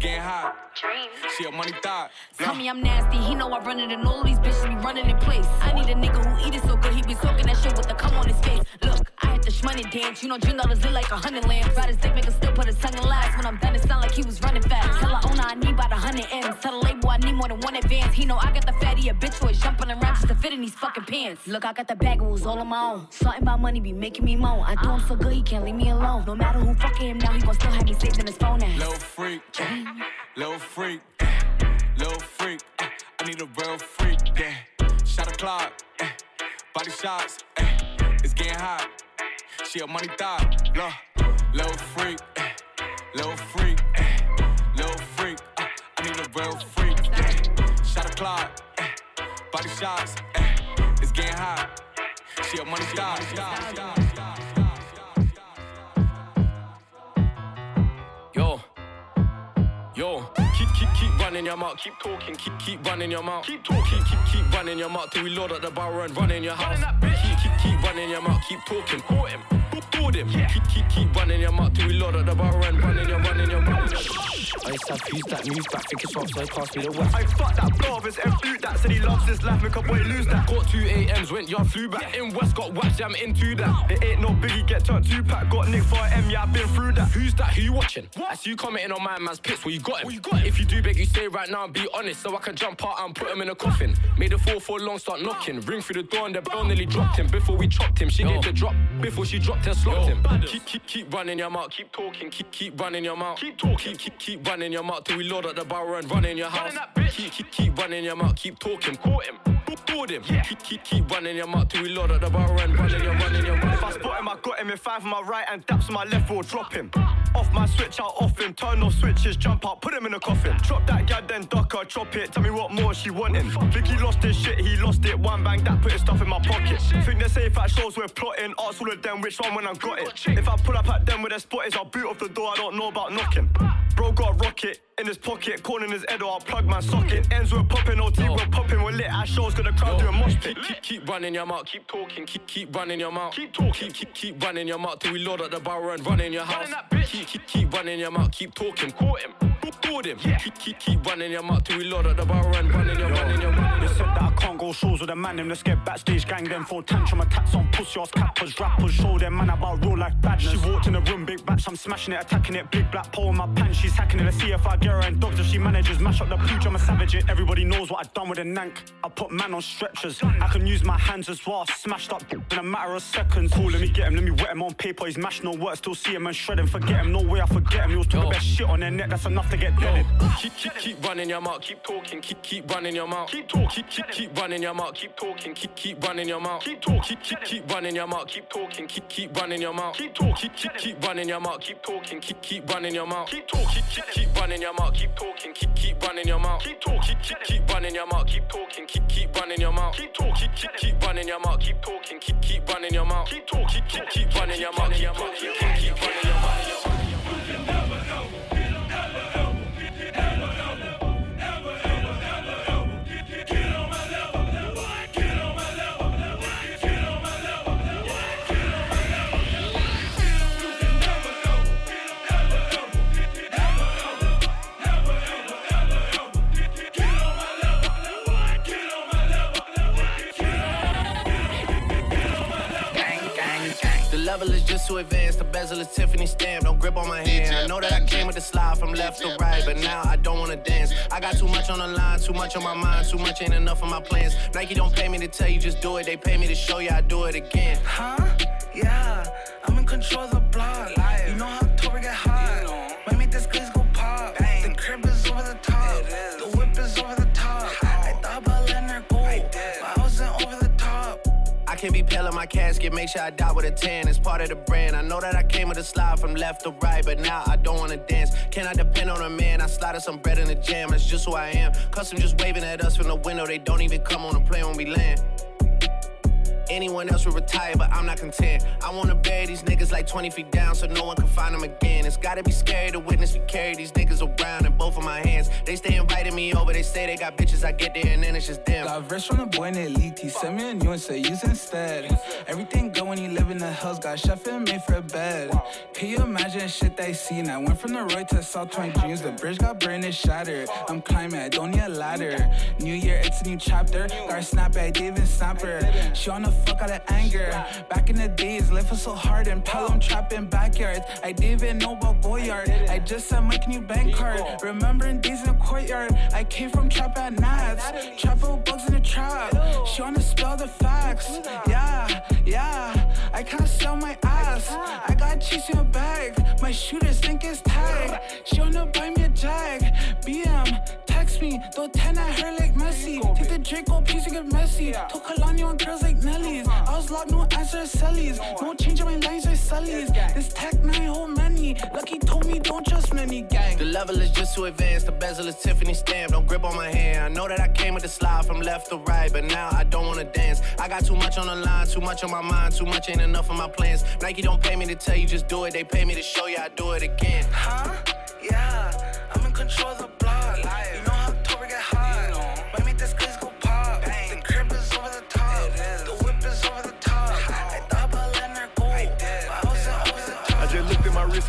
Getting hot. She a money thought. Tell me I'm nasty, he know I run it and all these bitches be running in place. I need a nigga who eat it so good, he be soaking that shit with the cum on his face. Look, I hit the shmoney dance, you know Dream dollars look like a hundred lamps. Ride his dick, make still put his tongue in last. When I'm done, it sound like he was running fast. Tell the owner I need about a hundred M's. Tell the label I need more than one advance. He know I got the fatty, a bitch boy jumping around just to fit in these fucking pants. Look, I got the bag rules all on my own. Something about money be making me moan. I do him so good, he can't leave me alone. No matter who fucking him now, he gon' still have me saved in his phone ass. Little freak. Little freak, little freak. I need a real freak, yeah. Shot a clock, eh. body shots, eh. it's getting hot. She a money thought, low, little freak, eh. little freak, little freak. I need a real freak, yeah. Shot a clock, eh. body shots, it's getting hot. She a money thought. Running your mouth, keep talking, keep keep running your mouth, keep talking, keep keep running your mouth till we load up the barrel and run in your house. Keep keep keep running your mouth, keep talking, caught him, board him. Keep keep keep running your mouth till we load up the barrel and run in your run in your run. I used to have views that moves back, think it's off, so it cost me the west. I fuck that blow of his M flute that said he loves his life, make a boy lose that. Caught two AMs, went yard, flew back. In West, got whacked, jam into that. It ain't no biggie, get turned two pack, got Nick for M, yeah, I've been through that. Who's that? Who you watching? What? I see you commenting on my man's pits, where you got him? Where you got him? If you do beg, you stay right now and be honest, so I can jump out and put him in a coffin. Made a 4 4 long start knocking. Ring through the door and the bell nearly dropped him. Before we chopped him, she gave the drop. Before she dropped and slopped him. Keep, keep, keep running your mouth, keep talking, keep, keep running your mouth. Keep talking, keep, keep, keep running your mouth till we load up the barrel and run in your house. Keep, keep, keep running your mouth, keep talking, caught him. Board him. Keep, keep, keep running your mouth till we load up the barrel and run in your, run in your, in If I spot him, I got him in five on my right and daps on my left, will drop him. Off my switch out him. turn off switches, jump out, put him in a coffin. Drop that gal, then duck her, chop it. Tell me what more she wanting. Think he lost his shit, he lost it. One bang, that put his stuff in my pocket. Think they're safe at shows we're plotting. Ask all of them which one when I got it. If I pull up at them with their spotters, I'll boot off the door. I don't know about knocking. Bro got a rocket in his pocket, corn in his head, or I'll plug my socket. Ends we're popping, OT we're popping, we're lit. Our shows got the crowd doing mosh pit. Keep, keep running your mouth, keep talking, keep, keep running your mouth. Keep talking, keep, keep, keep running your mouth till we load up the barrel and run in your house. Keep, keep, keep running your mouth, keep talking, caught him, him. Keep, keep, keep running your mouth till we load up the barrel and running your, run in your, run in They said that I can't go shows with a man, them let's get backstage gang them for tantrum attacks on pussy ass cappers, rappers, show them man about real life badness. She walked in the room, big batch, I'm smashing it, attacking it, big black pole in my pants, she's hacking it. Let's see if I get her and dogs if she manages, mash up the pooch, I'm a savage it. Everybody knows what I've done with a nank. I put man on stretchers, I can use my hands as well, smashed up in a matter of seconds. Cool, let me get him, let me wet him on paper, he's mashed no work, still see him and shred him, forget him, no way I forget him. He was talking best shit on their neck, that's enough to get deaded. Keep, keep, keep running your mouth, keep talking, keep, keep running your mouth. Keep talking, keep, keep, keep running your mouth, keep talking, keep, keep running your mouth. Keep talking, keep, keep, keep running your mouth, keep talking, keep, keep running your mouth. Keep talking, keep, keep, keep running your mouth, keep talking, keep, keep running your mouth. Keep talking, keep, keep, keep running your mouth, keep talking, keep, keep running your mouth. Keep talking, keep, keep, keep running your mouth, keep talking, keep, keep running your mouth. Keep talking, keep, keep, running your mouth, keep talking, keep, keep running your mouth. Keep talking, keep, keep running your mouth, keep talking, keep, keep running your mouth. Too advanced. The bezel is Tiffany stamp. Don't grip on my hand. I know that I came with the slide from left to right, but now I don't wanna dance. I got too much on the line, too much on my mind, too much ain't enough of my plans. Nike don't pay me to tell you just do it. They pay me to show you I do it again. Huh? Yeah, I'm in control of I can't be pale in my casket, make sure I die with a tan. It's part of the brand. I know that I came with a slide from left to right, but now I don't wanna dance. Can I depend on a man? I slided some bread in the jam, that's just who I am. Custom just waving at us from the window, they don't even come on the plane when we land. Anyone else would retire, but I'm not content. I wanna bury these niggas like 20 feet down so no one can find them again. It's gotta be scary to witness me carry these niggas around in both of my hands. They stay inviting me over, they say they got bitches, I get there and then it's just them. Got verse from the boy named Elite. He sent me a new and said use instead. Everything good when you live in the hills. Got chef and made for a bed. Can you imagine shit they seen? I went from the Roy to South 20 Dreams. The bridge got burned and shattered. I'm climbing, I don't need a ladder. New year, it's a new chapter. Got a snap at David Snapper. She wanna fuck out of anger. Back in the days, life was so hard and Pelham trapping backyards. I didn't even know about Goyard. I just sent my new bank card. Remembering days in the courtyard. I came from trap at Nats. Trapping bugs in the trap. She wanna spell the facts. Yeah, yeah. I can't sell my ass. I got cheese in a bag. My shooters think it's tag. She wanna buy me a jag. BM, text me. Throw 10 at her like Messi. Take the Draco piece and get messy. Took Kalani on girls like Nelly's. Uh-huh. I was locked, no answer Sally's. No change on my lines with Sully's. This tech nine whole many. Lucky told me don't trust many gang. The level is just too advanced. The bezel is Tiffany stamp. Don't grip on my hand. I know that I came with the slide from left to right, but now I don't wanna dance. I got too much on the line, too much on my mind, too much ain't enough of my plans. Nike don't pay me to tell you just do it. They pay me to show you I do it again. Huh? Yeah, I'm in control of the block. You know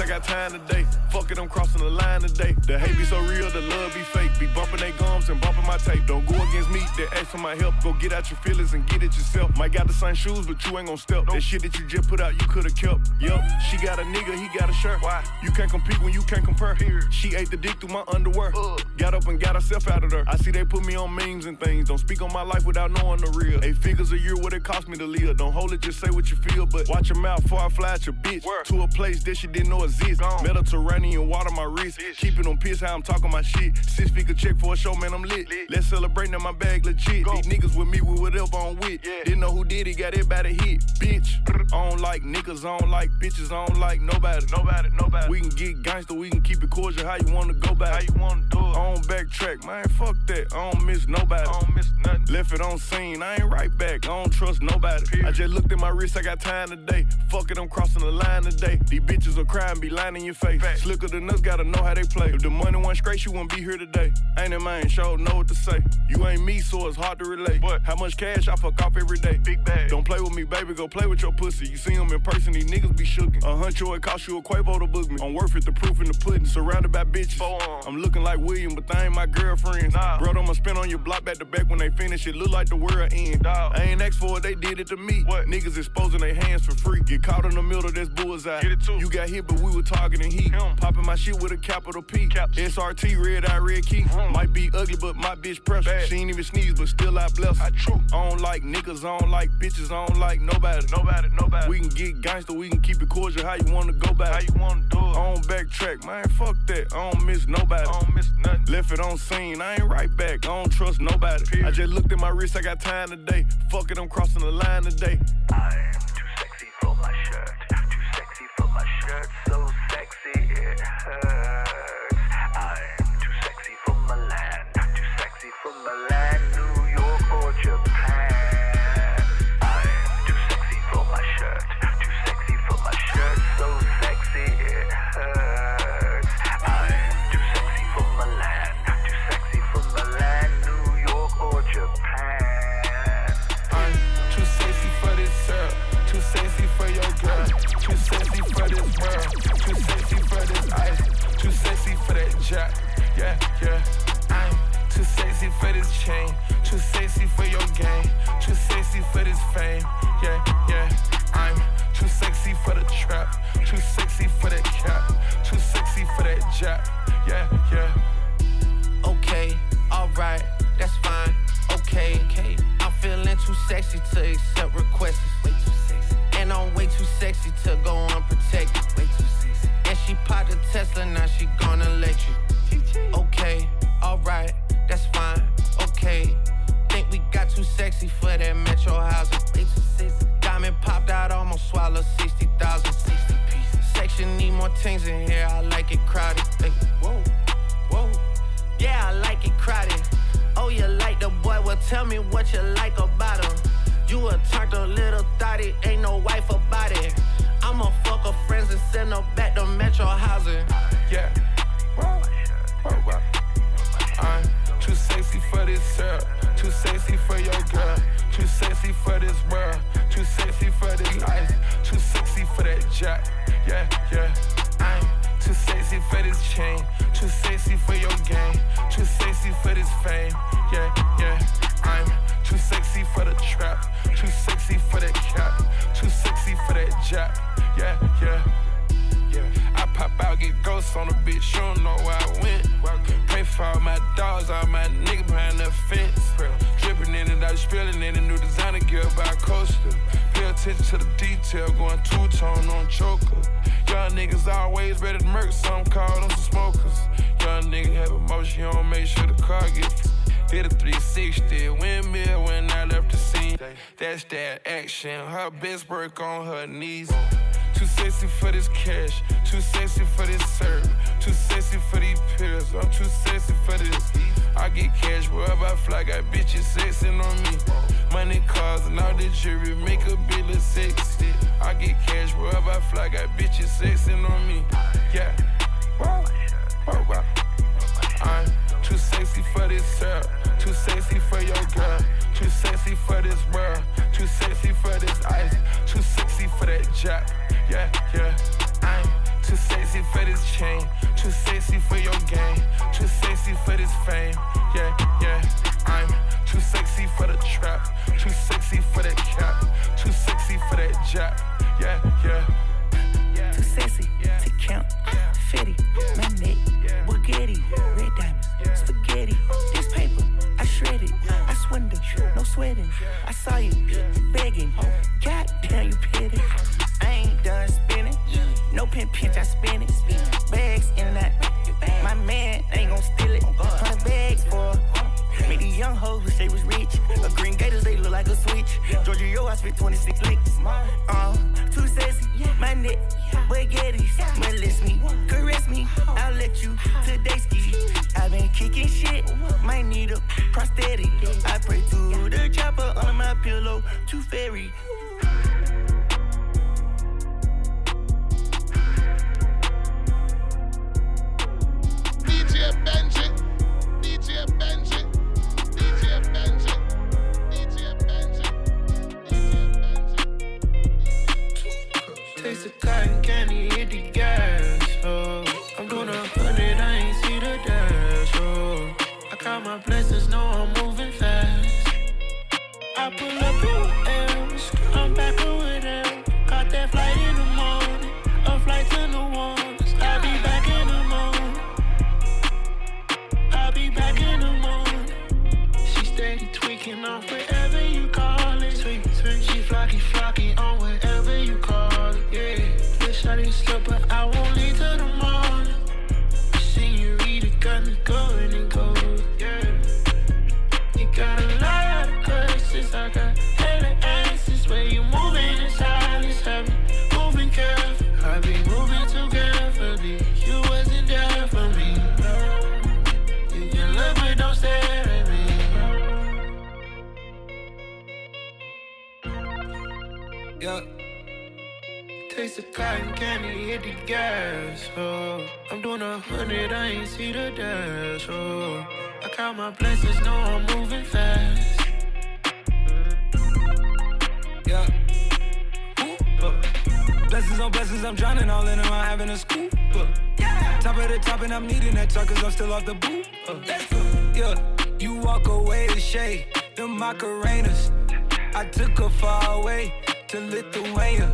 I got time today. Fuck it, I'm crossing the line today. The hate be so real, the love be fake. Be bumping they gums and bumping my tape. Don't go against me, they ask for my help. Go get out your feelings and get it yourself. Might got the same shoes, but you ain't gon' step. That shit that you just put out, you could've kept. Yup, she got a nigga, he got a shirt. Why? You can't compete when you can't compare. She ate the dick through my underwear. Got up and got herself out of there. I see they put me on memes and things. Don't speak on my life without knowing the real. Eight figures a year, what it cost me to live. Don't hold it, just say what you feel. But watch your mouth before I fly at your bitch. To a place that she didn't know exist. Mediterranean water my wrist. Keeping on piss how I'm talking my shit. Six figure check for a show, man, I'm lit. Let's celebrate now my bag legit. These niggas with me with whatever I'm with. Didn't know who did it, got everybody hit. Bitch, I don't like niggas, I don't like bitches, I don't like nobody. Nobody, nobody. We can get gangster, we can keep it cordial. How you wanna go back? How you wanna do it? I don't backtrack, man. Fuck that. I don't miss nobody. I don't miss nothing. Left it on scene, I ain't right back. I don't trust nobody. I just looked at my wrist, I got time today. Fuck it, I'm crossing the line today. These bitches are cry and be lying in your face. Slicker than us, gotta know how they play. If the money wasn't straight, you wouldn't be here today. Ain't it, man? Sure know what to say. You ain't me, so it's hard to relate. But how much cash I fuck off every day? Big bag. Don't play with me, baby. Go play with your pussy. You see him in person, these niggas be shookin'. A huncho, it cost you a Quavo to book me. I'm worth it, the proof in the pudding. Surrounded by bitches. I'm looking like William, but they ain't my girlfriends. Nah. Bro, I'ma spin on your block back to back when they finish. It look like the world end. I ain't asked for it, they did it to me. What? Niggas exposing their hands for free. Get caught in the middle, that's bullseye. Get it too. You got hit, but we were targeting heat. Popping my shit with a capital P. SRT, red eye, red key. Mm-hmm. Might be ugly, but my bitch pressure. She ain't even sneeze, but still I bless. I true. I don't like niggas, I don't like bitches, I don't like nobody. Nobody, nobody. We can get gangster, we can keep it cordial. How you wanna go back? How you wanna do it? I don't backtrack, man. Fuck that. I don't miss nobody. I don't miss nothing. Left it on scene, I ain't right back. I don't trust nobody. I just looked at my wrist, I got time today. Fuck it, I'm crossing the line today. I am too sexy for my shirt. jack. Yeah, yeah. I'm too sexy for this chain. Too sexy for your game. Too sexy for this fame. Yeah, yeah. I'm too sexy for the trap. Too sexy for that cap. Too sexy for that jack. Yeah, yeah. Okay, alright, that's fine. Okay, okay. I'm feeling too sexy to accept requests. Way too sexy. And I'm way too sexy to go unprotected. Way too sexy. And she popped a Tesla, now she go things in here, I like it crowded. Hey, whoa, whoa. Yeah, I like it crowded. Oh, you like the boy? Well, tell me what you like about him. You a turned a little thotty, ain't no wife about it. I'ma fuck her friends and send her back to Metro housing. Yeah. Whoa, whoa, whoa. I'm too sexy for this syrup, too sexy for your girl, too sexy for this world, too sexy for this life, too sexy for that jack. Yeah, yeah. I'm too sexy for this chain, too sexy for your game, too sexy for this fame. Yeah, yeah. I'm too sexy for the trap, too sexy for that cap, too sexy for that jack. Yeah, yeah. Yeah, I pop out, get ghosts on the bitch, you don't know where I went. Pray for all my dogs, all my niggas behind the fence. Dripping in it, I spilling in a new designer gear by coaster. Pay attention to the detail, going two tone on choker. Young niggas always ready to murk, some call them smokers. Young nigga have emotion, you don't make sure the car gets. Hit a 360, windmill when I left the scene. That's that action, her best work on her knees. Too sexy for this cash, too sexy for this serve, too sexy for these pills. I'm too sexy for this. I get cash wherever I fly, got bitches sexing on me. Money, cars, and all the jewelry make a bill of sexy. I get cash wherever I fly, got bitches sexing on me. Yeah. I'm too sexy for this syrup, too sexy for your girl, too sexy for this world, too sexy for this ice, too sexy for that jack. Yeah, yeah. I'm too sexy for this chain, too sexy for your game, too sexy for this fame. Yeah, yeah. I'm too sexy for the trap, too sexy for that cap, too sexy for that jack. Yeah, yeah. Too sexy to count. Fetty, my neck, Bugatti, sweating. I saw you begging. God damn, you petty. I ain't done spinning. No pin pinch, I spin it. Bags in that. My man ain't gon' steal it. Hundred bags for. Made these young hoes wish they was rich. A green gators, they look like a switch. Georgia, yo, I spit 26 licks. Uh, too sexy, my neck, baguettes. Molest me, caress me, I'll let you today ski. I've been kicking shit, might need a prosthetic. I pray to the chopper under my pillow, too fairy. DJ Benji, DJ Benji, Taste cotton candy, hit the gas. Oh, I'm doing a hundred, I ain't see the dash. Oh, I count my blessings, I'm moving fast. I pull up in She cotton candy, hit the gas. Oh, I'm doing a hundred, I ain't see the dash. Oh, I count my blessings, know I'm moving fast. Yeah. Ooh, uh. Blessings on blessings, I'm drowning all in them, I'm having a scoop. Uh. Top of the top, and I'm needing that truck, cause I'm still off the boot. Uh. Yeah, you walk away to shade, them Macarenas. I took her far away to Lithuania.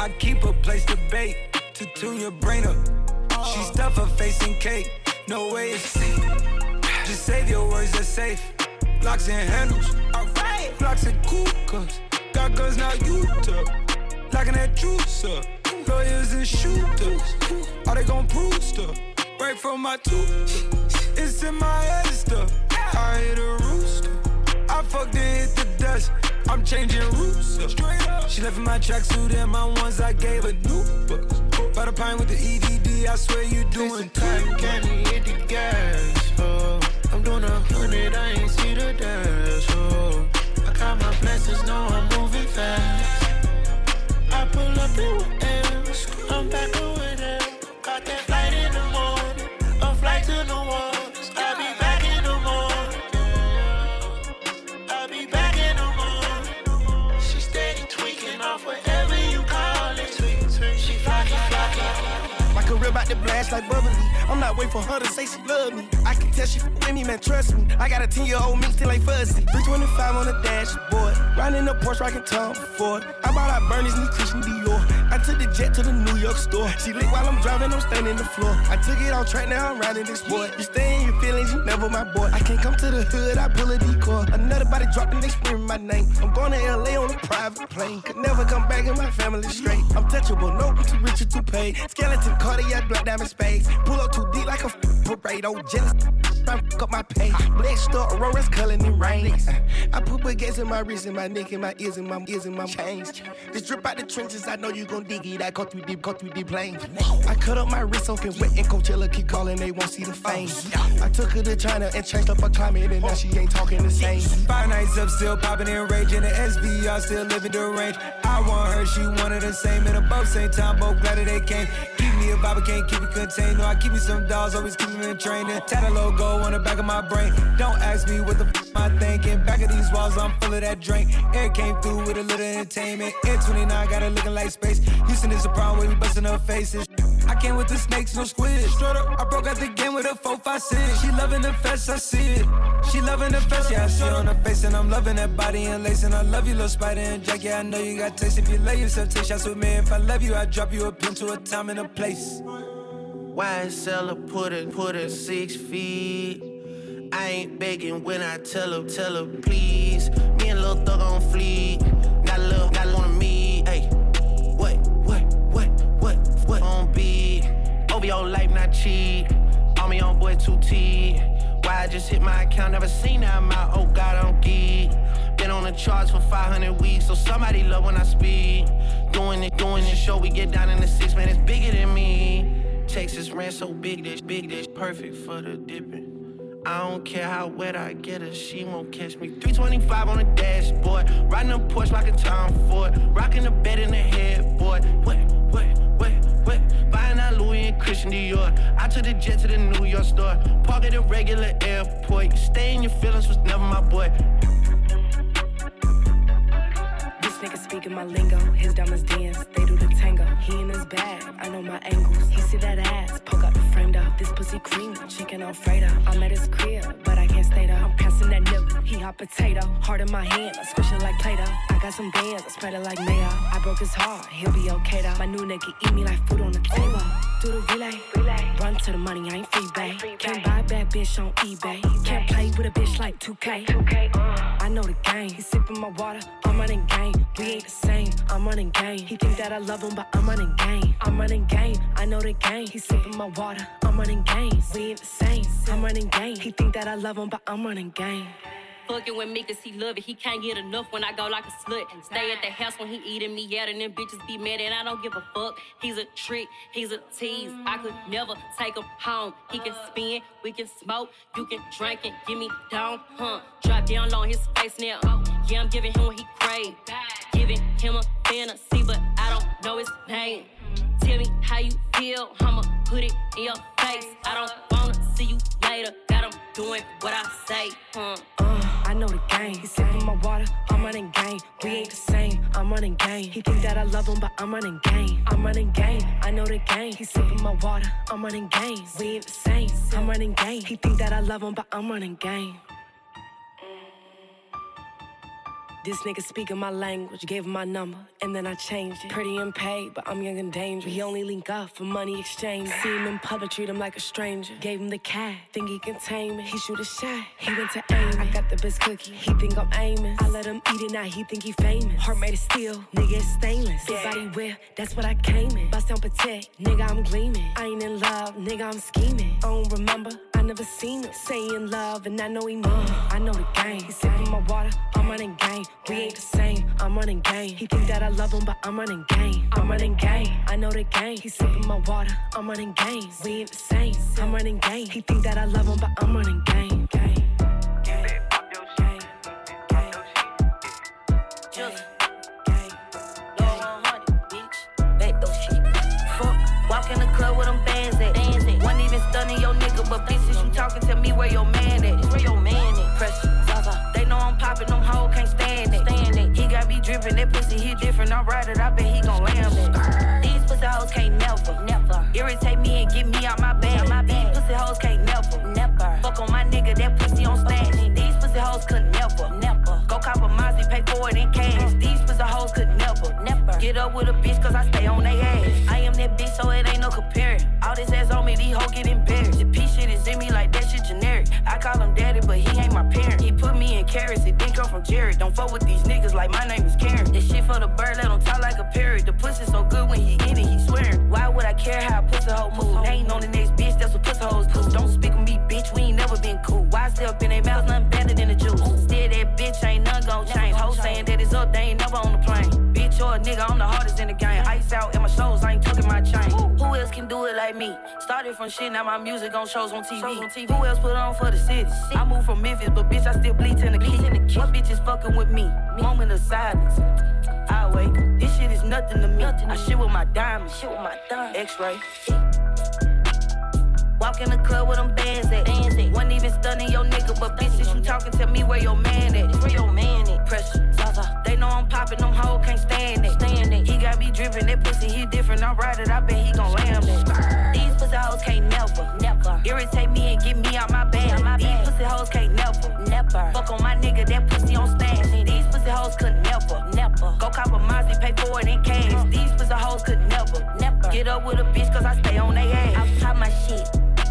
I keep a place to bake, to tune your brain up. She stuff her face in cake, no way it's safe. Just save your words, they're safe. Locks and handles, alright. Blocks and cool cups. Got guns now, you took. Locking that juice up. Lawyers and shooters. Are they gon' prove stuff? Right from my tooth. It's in my head stuff. I hit a rooster. Fucked and hit the dust. I'm changing routes. Straight up. She left in my tracksuit and my ones I gave her new books. But quarter pint with the EDD, I swear you doing time. Candy hit the gas, oh. I'm doing a hundred, I ain't see the dash, oh. I got my blessings, know I'm moving fast. I pull up in with M's, I'm back over there. Got that blast like bubbly. I'm not waiting for her to say she love me. I can tell she with me, man, trust me. I got a 10 year old me still like fuzzy. 325 on the dashboard. Riding the Porsche, rocking Tom Ford. I bought out Bernie's new Christian Dior. I took the jet to the New York store. She lit while I'm driving, I'm standing the floor. I took it on track, now I'm riding this boy. You stay in your feelings, you never my boy. I can't come to the hood, I pull a decoy. Another body drop and they scream my name. I'm going to LA on a private plane. Could never come back and my family straight. I'm touchable, no, too rich or too paid. Skeleton, cardiac, black diamond spades. Pull up too deep like a f- parade. Oh, jealous. I up my pay. Black star, Aurora's culling in rain. I put baguettes in my wrist, in my neck, in my ears, in my ears, in my chains. This drip out the trenches, I know you gon' dig it. I go through deep, go through deep plain. I cut up my wrist open wet, and Coachella keep calling, they won't see the fame. I took her to China and changed up her climate, and now she ain't talking the same. Five nights up, still popping and raging. The SVR still living the range. I want her, she wanted the same. And above same time, both glad that they came. Keep me a vibe, can't keep it contained. No, I keep me some dolls, always keep me in training. Tat a on the back of my brain. Don't ask me what the f am I thinking. Back of these walls, I'm full of that drink. Air came through with a little entertainment. Air 29 got it looking like space. Houston is a problem we busting up faces. I came with the snakes, no squid. Straight up, I broke out the game with a 4 5 6. She loving the fest, I see it. She loving the fest, yeah, I see it on her face. And I'm loving that body and lace. And I love you, little spider and Jack. Yeah, I know you got taste. If you lay yourself, take shots with me. If I love you, I drop you a pin to a time and a place. YSL put it, put it six feet. I ain't begging when I tell her, tell her please. Me and Lil Thug on fleek. Little, got a on me. Hey, what, what, what, what, what on beat? OVO life not cheap. On me on boy 2T. Why I just hit my account, never seen that amount. Oh God, I'm geek. Been on the charts for 500 weeks, so somebody love when I speak. Doing it, doing this show, we get down in the six, man, it's bigger than me. Texas ran so big, this big, this perfect for the dipping. I don't care how wet I get her, she won't catch me. 325 on the dashboard, riding a Porsche like a Tom Ford, rocking the bed in the headboard. What, what, what, what? Buying out Louis and Christian Dior. I took the jet to the New York store, park at a regular airport. Stay in your feelings was never my boy. This nigga speaking my lingo, his diamonds dance, they do the He in his bag, I know my angles. He see that ass, poke out the friend up. This pussy cream, chicken Alfredo. I'm at his crib, but I can't stay there. I'm passing that nigga, he hot potato. Heart in my hand, I squish it like Play-Doh. I got some bands, I spread it like mayo. I broke his heart, he'll be okay though. My new nigga eat me like food on the table. Do the relay, relay. run to the money, I ain't free, babe. Can't buy a bad bitch on eBay. Can't play with a bitch like 2K. I know the game. He sipping my water, I'm running game. We ain't the same, I'm running game. He think that I love him, but I'm running game. I'm running game, I know the game. He sipping my water, I'm running game. We ain't the same, I'm running game. He think that I love him, but I'm running game. Fucking with me cause he love it. He can't get enough when I go like a slut. Stay at the house when he eating me out and them bitches be mad and I don't give a fuck. He's a trick, he's a tease. I could never take him home. He can spin, we can smoke, you can drink and give me down, huh? Drop down on his face now. Yeah, I'm giving him what he crave. Giving him a fantasy, but I don't know his name. Tell me how you feel, I'ma put it in your face. I don't wanna see you later. Got him doing what I say, huh? I know the game. He sipping my water, I'm running game. We ain't the same, I'm running game. He think that I love him, but I'm running game. I'm running game, I know the game. He sipping my water, I'm running game. We ain't the same, I'm running game. He think that I love him, but I'm running game. This nigga speaking my language, gave him my number, and then I changed it. Pretty and paid, but I'm young and dangerous. We only link up for money exchange. See him in public, treat him like a stranger. Gave him the cat, think he can tame it. He shoot a shot, he went to aim. I got the best cookie, he think I'm aiming. I let him eat it, now he think he famous. Heart made of steel, nigga it's stainless. Big body wear, that's what I came in. Bust down protect, nigga I'm gleaming. I ain't in love, nigga I'm scheming. I don't remember, I never seen it. Saying love, and I know he mean. I know the game. He sipping my water, I'm running game. We ain't the same, I'm running game. He think that I love him, but I'm running game. I'm running game. I know the game. He sipping my water, I'm running game. We ain't the same, I'm running game. He think that I love him, but I'm running game. game. Just but bitches, you talking to me where your man at? Where your man at? Pressure, Zaza. Uh-huh. They know I'm popping, them hoes can't stand it. Stand it. He got me dripping, that pussy he different. I'm right it, I bet he gon' lamb it. These pussy hoes can't never, never irritate me and get me out my bag. My These pussy hoes can't never, never fuck on my nigga. That pussy on stash. These pussy hoes could never, never go cop a Mozzie, pay for it in cash. Uh-huh. These pussy hoes could never, never get up with a bitch cause I stay on they ass. I am that bitch, so it ain't no comparing. All this ass on me, these hoes get embarrassed. The call him daddy, but he ain't my parent. He put me in carats, it didn't come from Jared. Don't fuck with these niggas like my name is Karen. This shit for the bird, let him talk like a parrot. The pussy so good when he in it, he swearing. Why would I care how a pussy hoe move? Ain't on the next bitch, that's what pussy hoes do. Don't speak with me, bitch, we ain't never been cool. Why stay up in their mouths, nothing better than the juice. Still that bitch, ain't none gon' change. Hoes saying that it's up, they ain't never on the plane. Bitch or a nigga, I'm the hardest like me? Started from shit, now my music on shows on TV. on Who else put on for the city? I moved from Memphis, but bitch, I still bleach in the key. What bitch is fucking with me? Moment of silence. I wait. This shit is nothing to me. nothing I shit with my diamonds. Shit with my diamonds. X-ray. Walk in the club with them bands at. Bands at. Wasn't even stunning your nigga, but bitches, you talking to me where your man at? Where your man at? Pressure, Zaza. They know I'm popping, them hoes can't stand it. Stand it. He got me dripping, that pussy he different. I'm it, I bet he gon' cop a Mozzie, pay for it in cash. These pussy hoes could never, never get up with a bitch cause I stay on they ass. I pop my shit.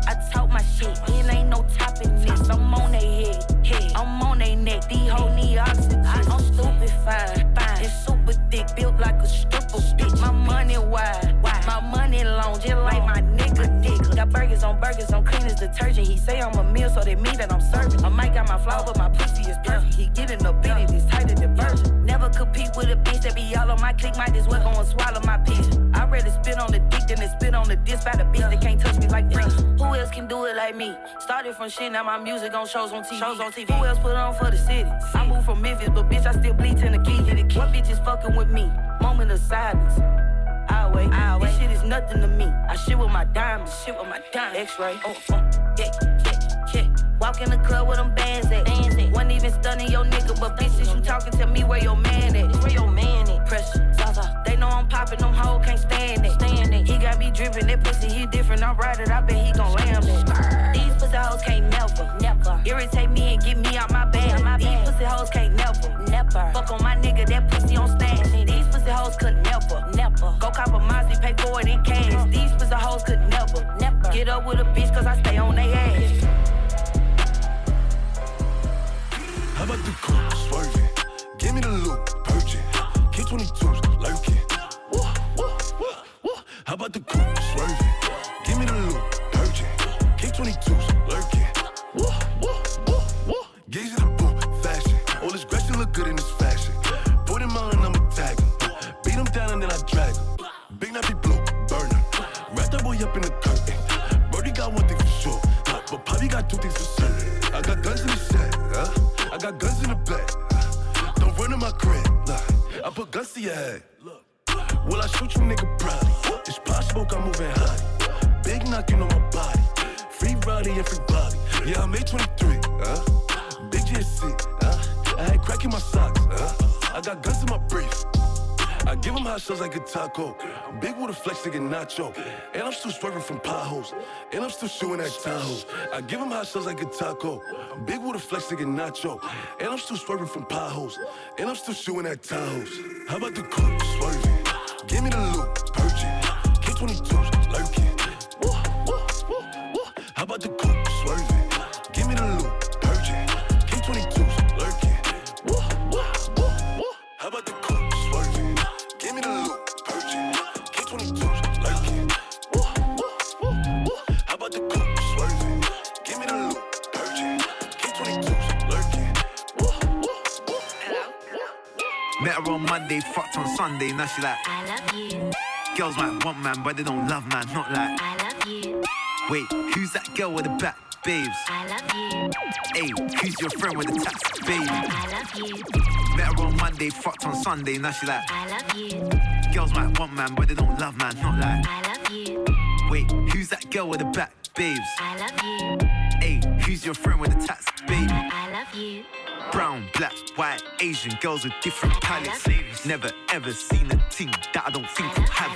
I talk my shit, it ain't no topping this. I'm on they head, head. I'm on they neck. These whole need oxygen. I'm stupid fine, fine. It's super thick, built like a stripper bitch. My money wide, wide. My money long, just like my nigga dick. Got burgers on burgers, I'm clean as detergent. He say I'm a meal, so they mean that I'm serving. I might got my flaw, but my pussy is perfect. He getting up in it, click. Might as well go and swallow my bitch. I'd rather spit on the dick than to spit on the disc by the bitch that can't touch me like Prince. Who else can do it like me? Started from shit, now my music on shows on TV. Shows on TV. Who else put on for the city? I moved from Memphis, but bitch, I still bleach in the key. What bitch is fucking with me? Moment of silence. I wait. I wait. This shit is nothing to me. I shit with my diamonds. Shit with my diamonds. X-ray. Oh, oh. Yeah, yeah, yeah. Walk in the club with them bands at. Bands at. Wasn't even stunning your nigga, but bitches, you talking to me where your man at? Where your man at? Pressure, popping, them hoes can't stand it. Stand it. He got me dripping, that pussy he different. I'm right it, I bet he gon' lamb it. These pussy hoes can't never, never irritate me and get me out my bag. My These pussy hoes can't never, never fuck on my nigga, that pussy on stash. These pussy hoes could never, never go cop a Mozzie, pay for it in cash. These pussy hoes could never, never get up with a bitch cause I stay on they ass. How about the coupe swerving? Give me the loop, purging. K22's How about the coupe swerving? Give me the loop, purging. K22's lurking. Woo, woo, woo, woo. Gaze at the boot, fashion. All this Gretchen look good in this fashion. Put him on and I'ma tag him. Beat him down and then I drag him. Big nappy blue, burn him. Wrap that boy up in the curtain. Brody got one thing for sure. But Poppy got two things for certain. I got guns in the set, huh? I got guns in the back. Don't run in my crib, nah. I put guns to your head. Will I shoot you, nigga, probably? It's possible I'm moving high. Big knocking on my body. Free Roddy and free Bobby. Yeah, I'm 823, huh? Big GSC, huh? I had crack in my socks, huh? I got guns in my brief. I give him hot shots like a taco. Big with a flex nigga nacho. And I'm still swerving from potholes. And I'm still shooting at Tahoe. I give him hot shots like a taco. Big with a flex nigga nacho. And I'm still swerving from potholes. And I'm still shooting at Tahoes. How about the coupe swerving? Give me the loop, purging. K22's lurking. How about the fucked on Sunday. Now she like, I love you. girls might want man, but they don't love man. Not like, I love you. wait, who's that girl with the back, babes? I love you. Hey, who's your friend with the tats, baby? I love you. Met her on Monday, fucked on Sunday. Now she like, I love you. girls might want man, but they don't love man. Not like, I love you. wait, who's that girl with the back, babes? I love you. Hey, who's your friend with the tats, baby? I love you. Brown, black, white, Asian girls with different palettes. Never ever seen a team that I don't think will have.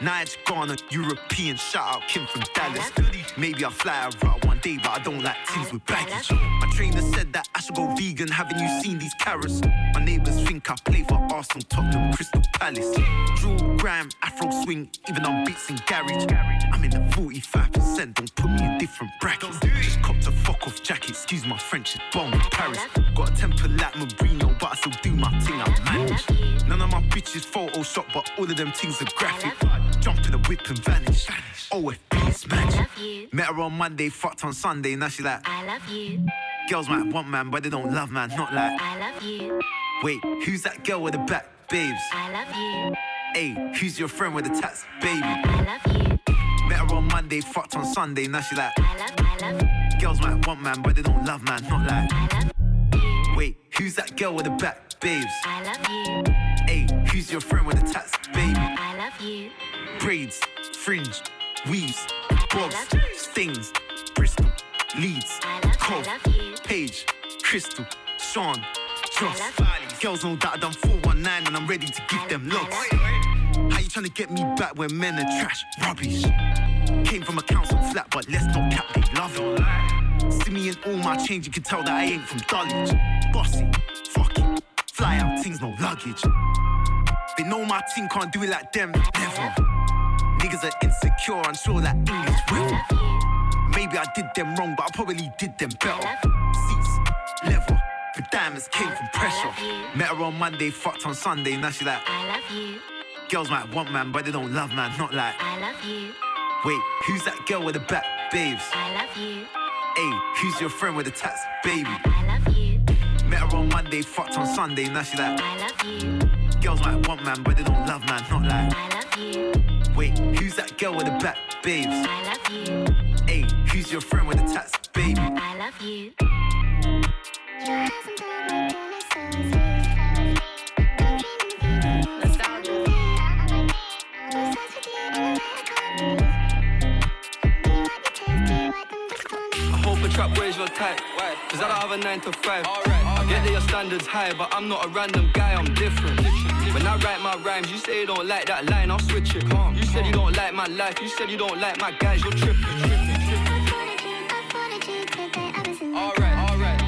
Nige, Ghana, European, shout out Kim from Dallas. Maybe I'll fly a route one day, but I don't like teams with baggage. My trainer said that I should go vegan. Haven't you seen these carrots? My neighbors think I play for Arsenal, Tottenham, Crystal Palace. Drew Graham, Afro swing, even on beats in garage. I'm in the 45%, don't put me in different brackets. Just copped a fuck off jacket, excuse my French, it's bomb Paris. Got a temper like Mourinho, but I still do my thing, I manage. None of my bitches Photoshop, but all of them things are graphic. Jump in the whip and vanish. OFB is magic. Met her on Monday, fucked on Sunday, now she like, I love you. girls might want man, but they don't love man, not like, I love you. wait, who's that girl with the back, babes? I love you. Hey, who's your friend with the tats, baby? I love you. Met her on Monday, fucked on Sunday, now she like, I love, I love, girls might want man, but they don't love man, not like, I love, wait, who's that girl with the back, babes? I love you. Hey, who's your friend with the tats, baby? I love you. Braids, fringe, weaves, bobs, stings, Bristol, Leeds, Cove, Page, Crystal, Sean, Joss. Girls know that I done 419 and I'm ready to give them looks. How you trying to get me back when men are trash, rubbish? Came from a council flat, but let's not cap, they love it. See me in all my change, you can tell that I ain't from Dulwich. Bossy, fuck it, fly out, things no luggage. They know my team can't do it like them, never. Niggas are insecure, unsure like English weather. Maybe I did them wrong, but I probably did them better. Seats, leather, the diamonds came from pressure. Met her on Monday, fucked on Sunday, now she like, I love you. girls might want man, but they don't love man, not like, I love you. wait, who's that girl with the back, babes? I love you. Hey, who's your friend with the tats, baby? I love you. Met her on Monday, fucked on Sunday, now she like, I love you. girls might want man, but they don't love man, not like, I love you. wait, who's that girl with the back, babes? I love you. Hey, who's your friend with the tats, baby? I love you. I hope a trap wears your type. Cause I don't have a 9 to 5. I get that your standards high, but I'm not a random guy, I'm different. When I write my rhymes, you say you don't like that line, I'll switch it. You said you don't like my life, you said you don't like my guys, you're tripping. Alright, alright.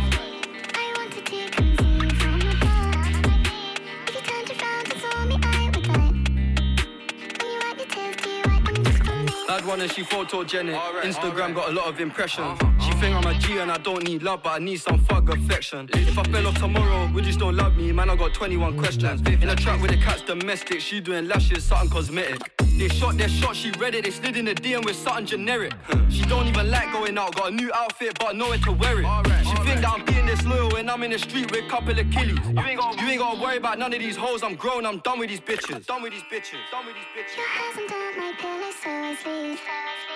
Bad one and she photogenic. Instagram got a lot of impressions. She think I'm a G and I don't need love, but I need some fuck affection. If I fell off tomorrow, would you still love me? Man, I got 21 questions. In a trap with the cat's domestic, she doing lashes, something cosmetic. They shot their shot, she read it, they slid in the DM with something generic. She don't even like going out, got a new outfit, but nowhere to wear it. She think that I'm being disloyal when I'm in the street with a couple of killies. You ain't, gotta, worry about none of these hoes, I'm grown, I'm done with these bitches. Done with these bitches, done with these bitches. Your hands on my pillow, so I sleep. I'm. I'm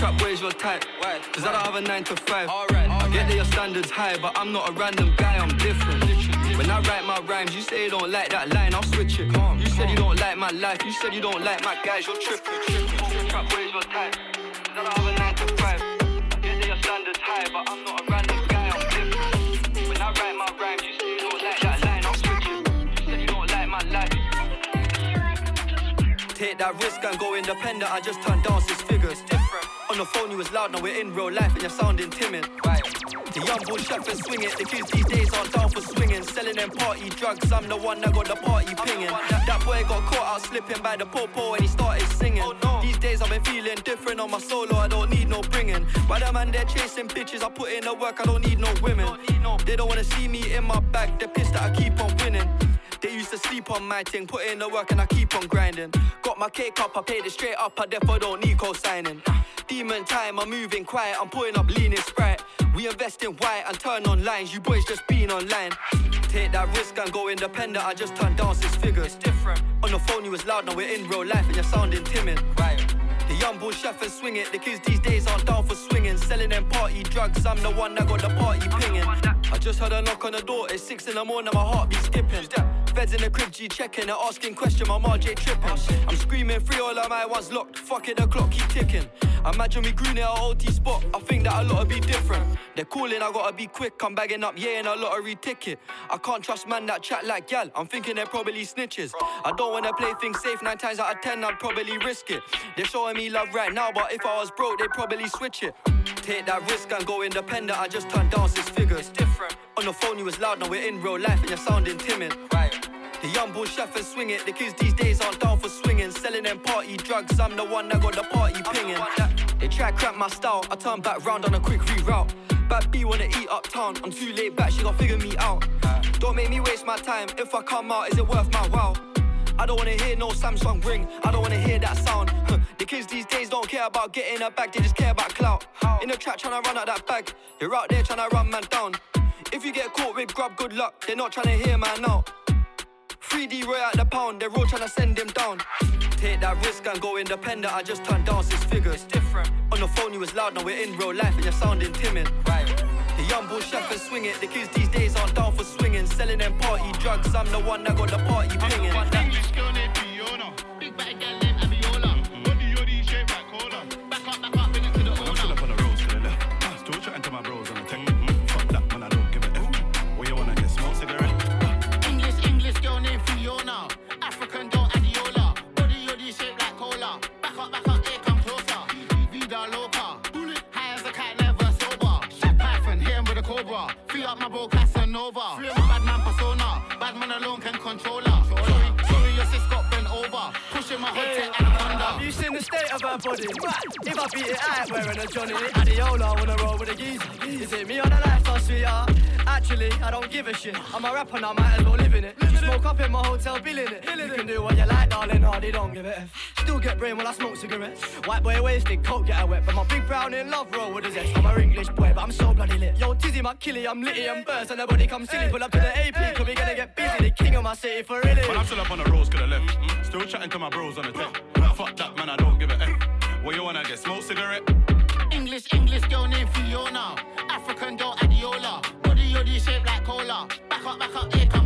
trap wears your type. Cause I don't have a 9 to 5. I get that your standards high, but I'm not a random guy, I'm different. When I write my rhymes, you say you don't like that line, I'll switch it. You said you don't like my life, you said you don't like my guys, you're tripping. Trap wears your type. Cause I don't have a 9 to 5. I get that your standards high, but I'm not a Take that risk and go independent. I just turned down six figures. Different. On the phone, you was loud. Now we're in real life and you're sounding timid. Right. The young bull chef swing it. The kids these days aren't down for swinging. Selling them party drugs. I'm the one that got the party pinging. That boy got caught out slipping by the popo and he started singing. These days I've been feeling different on my solo. I don't need no bringing. By the man, they're chasing bitches. I put in the work. I don't need no women. They don't wanna see me in my bag. They're pissed that I keep on winning. They used to sleep on my thing, put in the work and I keep on grinding. Got my cake up, I paid it straight up, I therefore don't need co-signing. Demon time, I'm moving quiet, I'm putting up leaning sprite. We invest in white and turn on lines, you boys just been online. Take that risk and go independent, I just turn down six figures. different. On the phone you was loud, now we're in real life and you're sounding timid. Right. The young bull chef and swing it. The kids these days aren't down for swinging. Selling them party drugs. I'm the one that got the party pinging. I just heard a knock on the door. It's six in the morning. My heart be skipping. Feds in the crib, G checking. Asking question. My RJ tripping. I'm screaming free. All of my ones locked. Fuck it, the clock keep ticking. Imagine we grew near a OT spot. I think that a lot be different. They're calling. I gotta be quick. I'm bagging up. Yeah, in a lottery ticket. I can't trust man that chat like gal. I'm thinking they're probably snitches. I don't wanna play things safe. Nine times out of ten, I'd probably risk it. They're showing me love right now, but if I was broke, they'd probably switch it. Take that risk and go independent. I just turned down six figures. It's different. On the phone, you was loud. Now we're in real life, and you're sounding timid. Right. The young bull chef and swing it. The kids these days aren't down for swinging. Selling them party drugs. I'm the one that got the party pinging. They try to crack my style. I turn back round on a quick reroute. Bad B wanna eat uptown. I'm too late back. She gon' figure me out. Don't make me waste my time. If I come out, is it worth my while? I don't wanna hear no Samsung ring. I don't wanna hear that sound. The kids these days don't care about getting a bag, they just care about clout. In the trap trying to run out that bag. You're out there trying to run man down. If you get caught with grub, good luck. They're not trying to hear man out. 3D Roy out the pound, they're all trying to send him down. Take that risk and go independent. I just turned down six figures. different. On the phone, you was loud, now we're in real life and you're sounding timid. Right. The young bull chef and swing it. The kids these days aren't down for swinging. Selling them party drugs. I'm the one that got the party pinging. Casanova. Free you seen the state of her body? If I beat it, I ain't wearing a Johnny. Adiola wanna roll with a geezer. Is it me on the lifestyle, sweetheart? Actually, I don't give a shit. I'm a rapper now, might as well live in it. Smoke up in my hotel, billing it. You can do what you like, darling, hardy don't give a F. Still get brain while I smoke cigarettes. White boy wasted, coke get her wet. But my big brown in love roll with a zest. I'm a English boy, but I'm so bloody lit. Yo, Tizzy, my killie, I'm litty and burst. And nobody come silly. Pull up to the AP, cause we gonna get busy. The king of my city for really. Man, I'm still up on the roads to the left. Mm, Still chatting to my bros on the tech. Fuck that, man, I don't give a F. Where you wanna get smoke cigarette? English, English girl named Fiona. African doll Adiola. Body yoddy shaped like cola. Back up, back up, here.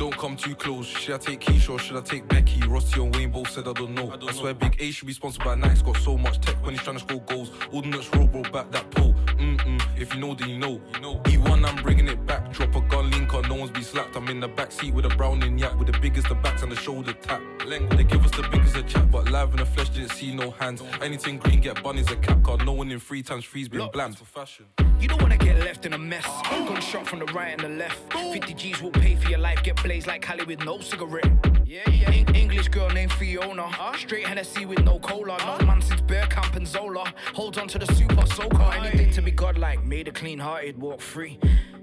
Don't come too close. Should I take Keisha or should I take Becky? Rossi and Wayne both said I don't know. I, swear Big A should be sponsored by Nike's got so much tech when he's trying to score goals. Ordnance roll, bro, back that pole. Mm-mm. If you know, then you know. you know. E1, I'm bringing it back. Drop a gun link on, no one's be slapped. I'm in the back seat with a browning yak with the biggest the backs and the shoulder tap. Length, they give us the biggest a chat, but live in the flesh didn't see no hands. Anything green get bunnies a cap card. No one in three times three's been bland for fashion. You don't wanna get left in a mess. Gunshot from the right and the left. 50 G's will pay for your life. Get blazed like Cali with no cigarette. Yeah, yeah. En- English girl named Fiona. Straight Hennessy with no cola. No man since Bear Camp and Zola. Holds on to the super soaker. Anything to be godlike. Made a clean hearted, walk free.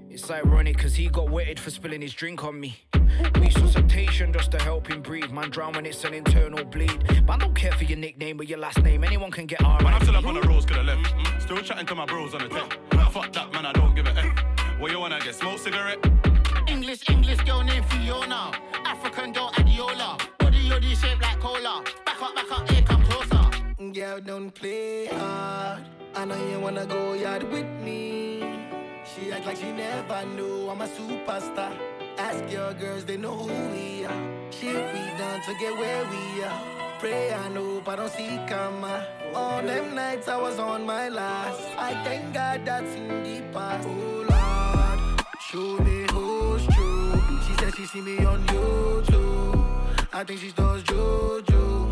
It's ironic cause he got wetted for spilling his drink on me. Resuscitation just to help him breathe. Man drown when it's an internal bleed. But I don't care for your nickname or your last name. Anyone can get Man, I'm still up on the roads to the left. Still chatting to my bros on the tech. Fuck that, man, I don't give a F. Where you wanna get smoke cigarette? English, English girl named Fiona. African doll Adiola. Body yoddy shaped like cola. Back up, back up, here come closer. Girl, don't play hard. I know you wanna go yard with me. She act like she never knew I'm a superstar. Ask your girls, they know who we are. Shit we done to get where we are. Pray and hope I don't see karma. All them nights I was on my last. I thank God that's in the past. Oh Lord, show me who's true. She see me on YouTube. I think she does juju.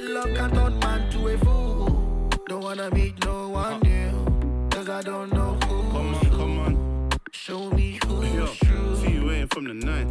Love can turn man to a fool. Don't wanna meet no one uh. new. Cause I don't know who. Come on, come on. Show me who's Yo, true. see you waiting from the night.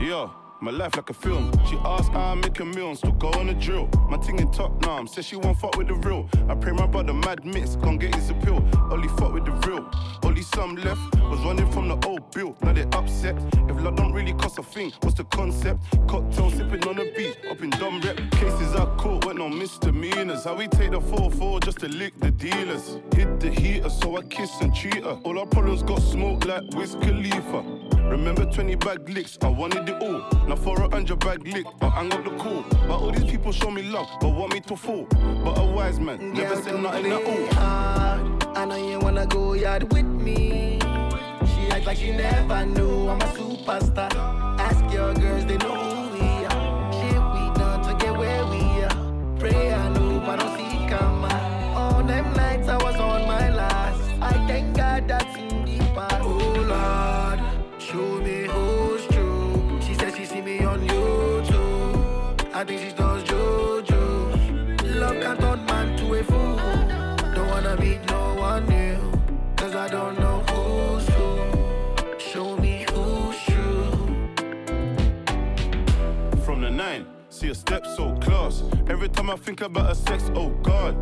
Yo, my life like a film. She asked how I make a and still go on a drill. My ting in top now, says she won't fuck with the real. I pray my brother mad mix, gon' get his appeal. Only fuck with the real. Only some left was running from the old bill. Now they upset. If love don't really cost a thing. What's the concept? Cocktail sipping on a beat, up in dumb rep. Cases I caught went on misdemeanors. How we take the 4-4 just to lick the dealers. Hit the heater, so I kiss and treat her. All our problems got smoke like Wiz Khalifa. Remember 20 bag licks, I wanted it all. Now for a hundred bag lick, I hang up the call. But all these people show me love, but want me to fall. But a wise man mm, never said nothing at all. hard. I know you wanna go yard with me. She act like she never knew I'm a superstar. Ask your girls, they know who we are. Shit we done to get where we are. Pray I know, but don't see karma. All them nights I was on my last. I thank God that's in the past. Oh Lord, show me I think she does juju. Love can turn man to a fool. Don't wanna meet no one new. Cause I don't know who's who. Show me who's true. From the nine, see a step so class. Every time I think about her sex, oh god.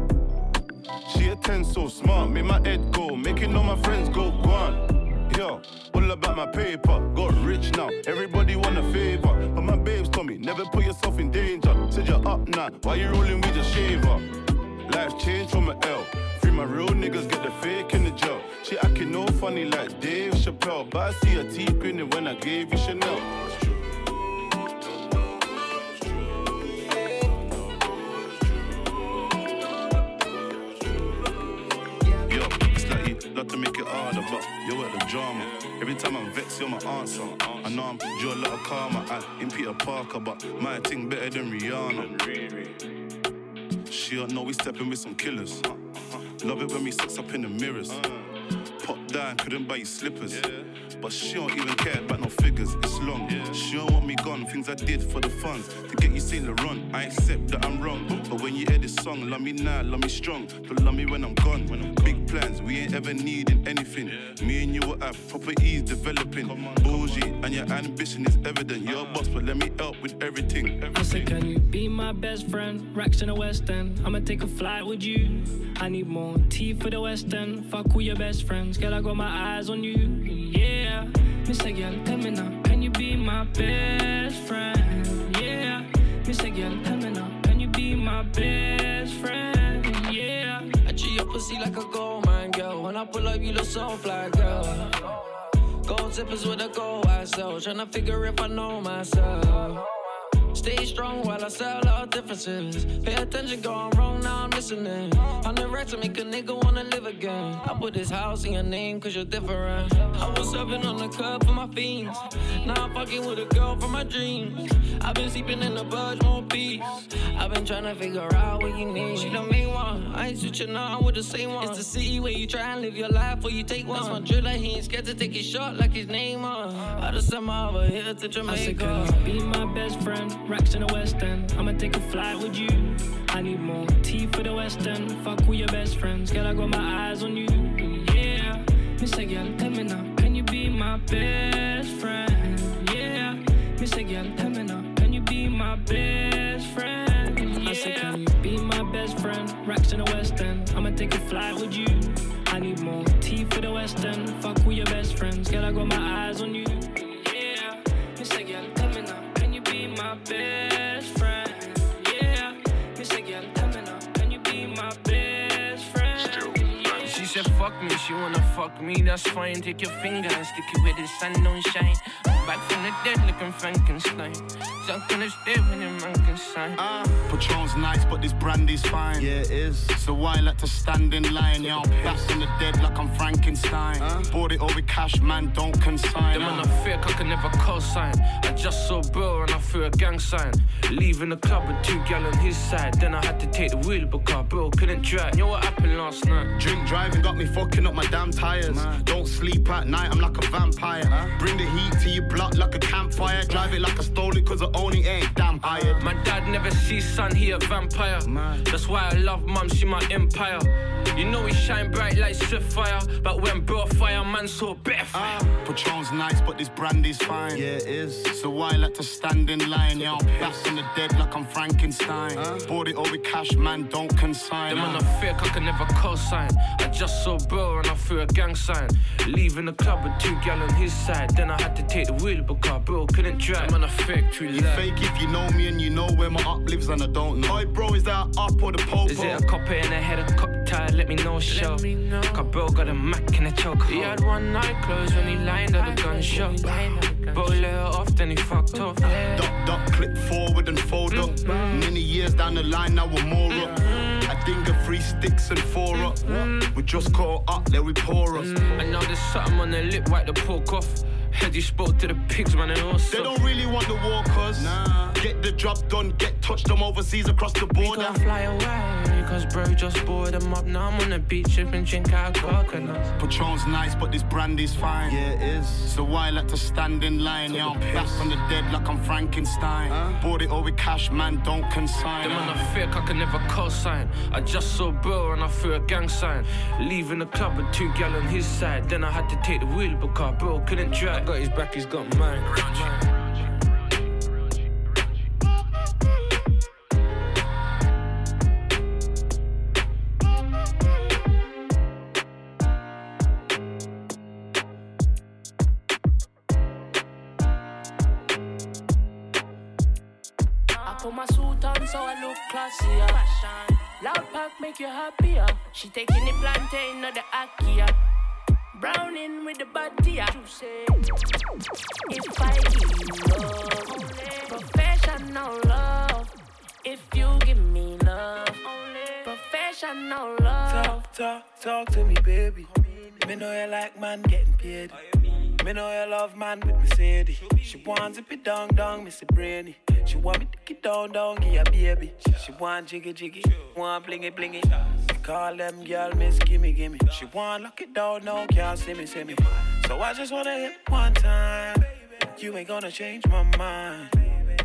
She a 10 so smart, make my head go, making all my friends go gone. Yo, all about my paper, got rich now, everybody want a favor. But my babes told me, never put yourself in danger. Said you're up now, why you rolling with a shaver? Life changed from a L. Free my real niggas, get the fake in the jail. She acting no funny like Dave Chappelle, but I see her teeth grinning when I gave you Chanel. Drama. Every time I'm vexed, you're my answer. I know I'm due a lot of karma. I ain't Peter Parker, but my thing better than Rihanna. She don't know we stepping with some killers. Love it when we sex up in the mirrors. Pop down, couldn't buy you slippers. But she don't even care about no figures, it's long. She don't want me gone, things I did for the funds. To get you Saint Laurent, I accept that I'm wrong. But when you hear this song, love me now, love me strong. Don't love me when I'm gone. When I'm Big plans, we ain't ever needing anything. Me and you will have proper ease developing. Bougie, and your ambition is evident. You're a boss, but let me help with everything. I said, can you be my best friend? Racks in the West End. I'ma take a flight with you. I need more tea for the West End. Fuck all your best friends. Girl, I got my eyes on you. Yeah. Mr. Girl, tell me now. Can you be my best friend? Yeah. Mr. Girl, tell me now. Can you be my best friend? Yeah. I treat your pussy like a gold mine, girl. When I pull up, you look so fly, girl. Gold zippers with a gold I sell. Tryna figure if I know myself. Stay strong while I sell out differences. Pay attention, going wrong, now I'm listening. On the right to make a nigga wanna live again. I put this house in your name cause you're different. I was serving on the curb for my fiends. Now I'm fucking with a girl from my dreams. I've been sleeping in the budge, more peace. I've been trying to figure out what you need. She the main one. I ain't switching on with the same one. It's the city where you try and live your life where you take one. That's my driller, he ain't scared to take his shot like his name on. I just sent my over here to Jamaica. I said, you be my best friend? Racks in the West End. I'ma take a flight with you. I need more tea for the West End. Fuck all your best friends. Girl, I got my eyes on you. Yeah. Mr. Girl, tell me now. Can you be my best friend? Yeah. Mr. Girl, tell me now. Can you be my best friend? I said, can you be my best friend? Racks in the West End. I'ma take a flight with you. I need more tea for the West End. Fuck all your best friends. Girl, I got my eyes on you. Yeah. Mr. Girl, me, she wanna fuck me, that's fine. Take your finger and stick it where the sun don't shine. Back from the dead looking Frankenstein. Stuck in the step when your man can sign. Patron's nice, but this brandy's fine. Yeah, it is. So why like to stand in line? Yeah, I'm back from the dead like I'm Frankenstein. Bought it all with cash, man, don't consign. Them on a fake, I can never co-sign. I just saw Bill and I threw a gang sign. Leaving the club with two gal on his side. Then I had to take the wheel because Bill couldn't drive. You know what happened last night? Drink driving got me fucking up my damn tires. Don't sleep at night, I'm like a vampire. Bring the heat to your blood like a campfire. Drive it like I stole it cause I own it, ain't damn hired. My dad never sees sun, he a vampire. That's why I love mum, she my empire. You know we shine bright like swift fire. But when brought fire, man saw better ah, fire. Patron's nice, but this brandy's fine. Yeah, it is. So why like to stand in line? Yeah, I'm back the dead like I'm Frankenstein. Bought it all with cash, man, don't consign. Them on ah. a fake, I can never co-sign. I just saw Bill and I threw a gang sign. Leaving the club with two gal on his side. Then I had to take the wheel because bro couldn't drive. I'm on a factory You fake if you know me and you know where my up lives and I don't know. Oi, bro, is that up or the popo? Is it a copper in a head of cocktail? Let me know, show. Cause bro got a Mac in a choke. He had one night closed when he lined up the gun shop. Bro let her off, then he fucked off. Duck, duck, clip forward and fold up. Mm-hmm. Many years down the line, now we're more up. Mm-hmm. Of three sticks and four up. We just caught up, then we pour us. And now there's something on their lip, wipe the pork off. Head you spoke to the pigs, man, and also. They don't really want the war, cuz. Nah. Get the job done, get touched them overseas across the We border. gon' fly away, cause bro just bored them up. Now I'm on the beach, sipping drink out of coconuts. Patron's nice, but this brandy's fine. Yeah, it is. So why like to stand in line? Yeah, I'm back from the dead like I'm Frankenstein. Bought it all with cash, man, don't consign. Them on a fake, I can never co-sign. I just saw bro and I threw a gang sign. Leaving the club with two gal on his side. Then I had to take the wheel because bro couldn't drive. I got his back, he's got mine. I put my suit on so I look classier. Loud pack make you happier. She taking the plantain or the akia. Browning with the batia. If I give love, professional love. If you give me love, professional love. Talk, talk, talk to me, baby. Me know you like man getting paid. Me know you love man with Mercedes. She wants it be down, down, Missy Brainy. She want me to get down, down, give her baby. She want jiggy, jiggy, want blingy, blingy. Call them girl, miss, gimme, gimme. She want lock it down, no, can't see me, see me. So I just wanna hit one time. You ain't gonna change my mind.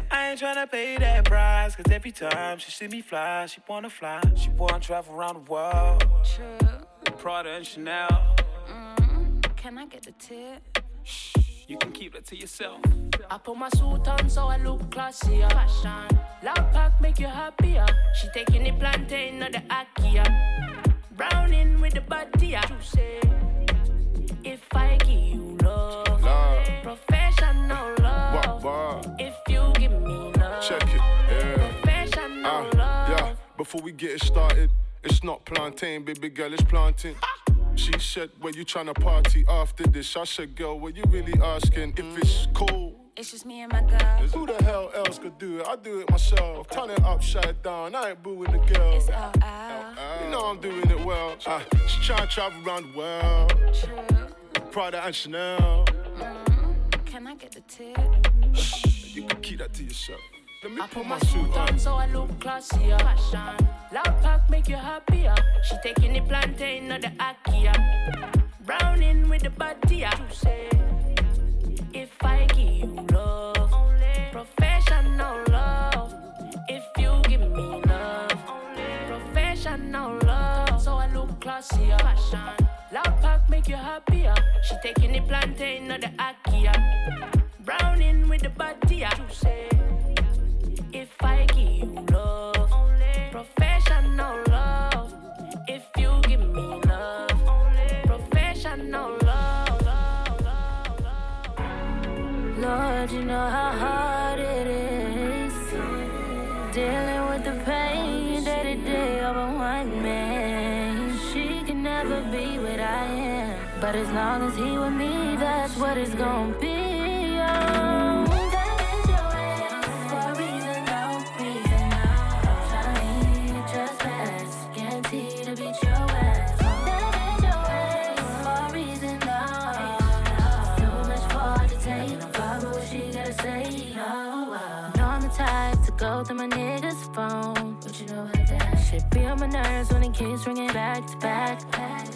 I ain't tryna pay that price, cause every time she see me fly, she wanna fly. She wanna travel around the world. True. Prada and Chanel. Mm, can I get the tip? You can keep that to yourself. I put my suit on so I look classier. Fashion. Loud pack make you happier. She taking the plantain or the akia. Browning with the batia. If I give you love, Love. professional love. Wow, wow. If you give me love, Check it, yeah. professional Ah, love. yeah. Before we get it started, it's not plantain, baby girl, it's planting. She said, Where you trying to party after this? I said, Girl, what you really asking? If it's cool, It's just me and my girl. who the hell else could do it? I do it myself. Turn it upside down, I ain't booing the girl. It's all out. You know I'm doing it well. Ah, she tryna travel around the world. True. Prada and Chanel. Can I get the tip? You can keep that to yourself. I put my suit on. so I look classier. Fashion. Loud pack make you happier. She taking the plantain or the akia. Browning with the batia. If I give you love, Only. professional love. If you give me love, Only. professional love. So I look classier. Fashion. Loud pack make you happier. She taking the plantain or the akia. Browning with the batia. But as long as he with me, that's what it's gonna be. Go through my nigga's phone. But you know about that? Shit be on my nerves when it keeps ringing back to back.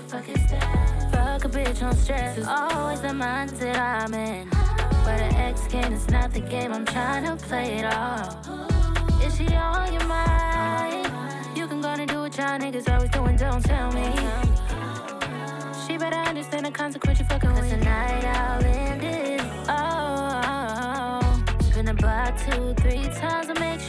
Fuck is that? Fuck a bitch on stress. Is always the mindset I'm in. But an ex game is not the game. I'm trying to play it all. Is she on your mind? You can go and do what y'all niggas always doing. Don't tell me. She better understand the consequence you fucking with. Tonight I'll end it. Oh, spin a block two, three times make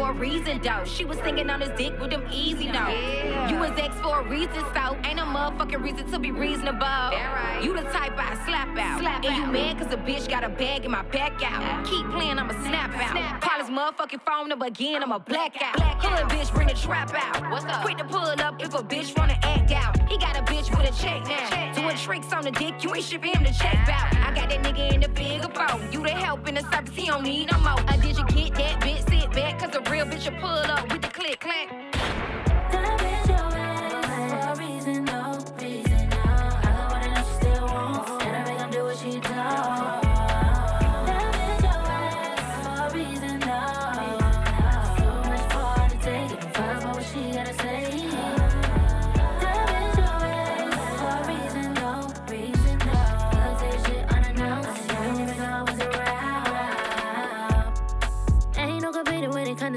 for a reason, though. She was singing on his dick with them easy notes. You was ex for a reason, so ain't no motherfucking reason to be reasonable. right. You the type I slap out. Slap and you out. mad cause a bitch got a bag in my back out. Keep playing, I'ma snap out. Snap Call his motherfucking phone number again, I'ma black out. Black Hood bitch, bring the trap out. What's up? Quick to pull up if a bitch wanna act out. He got a bitch with a check now. Doing tricks on the dick, you ain't shipping him to check out. I got that nigga in the bigger boat. You the help in the service, he don't need no more. Uh, did you get that bitch? Sit back, cause a real bitch will pull up with the click clack.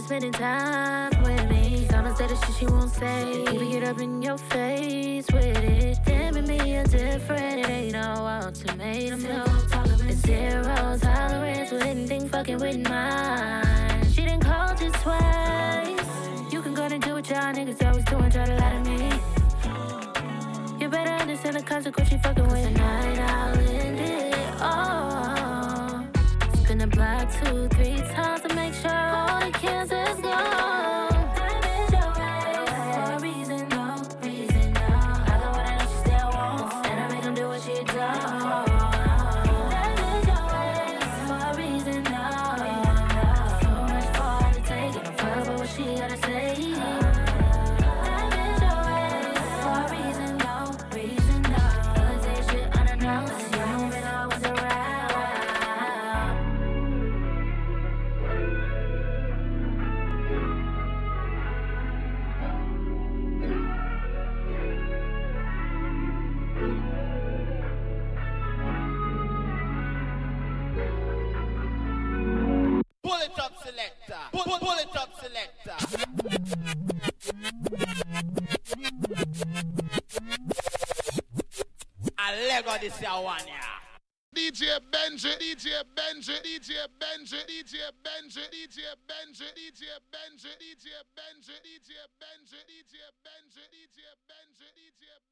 Spending time with me. Someone say the shit she won't say. Even get up in your face with it. Damn, it me a different. It ain't no ultimatum. It's zero tolerance with anything fucking with mine. She didn't call you twice. You can go and do what y'all niggas always doing, try to lie to me. You better understand the consequence you fucking with. Tonight I'll end it all. Spin the block two, three times to make A this year one, Benji, DJ Benji, DJ Benji, DJ Benji, DJ Benji, DJ Benji, DJ Benji, DJ Benji, DJ Benji, DJ Benji, DJ Benji, DJ Benji.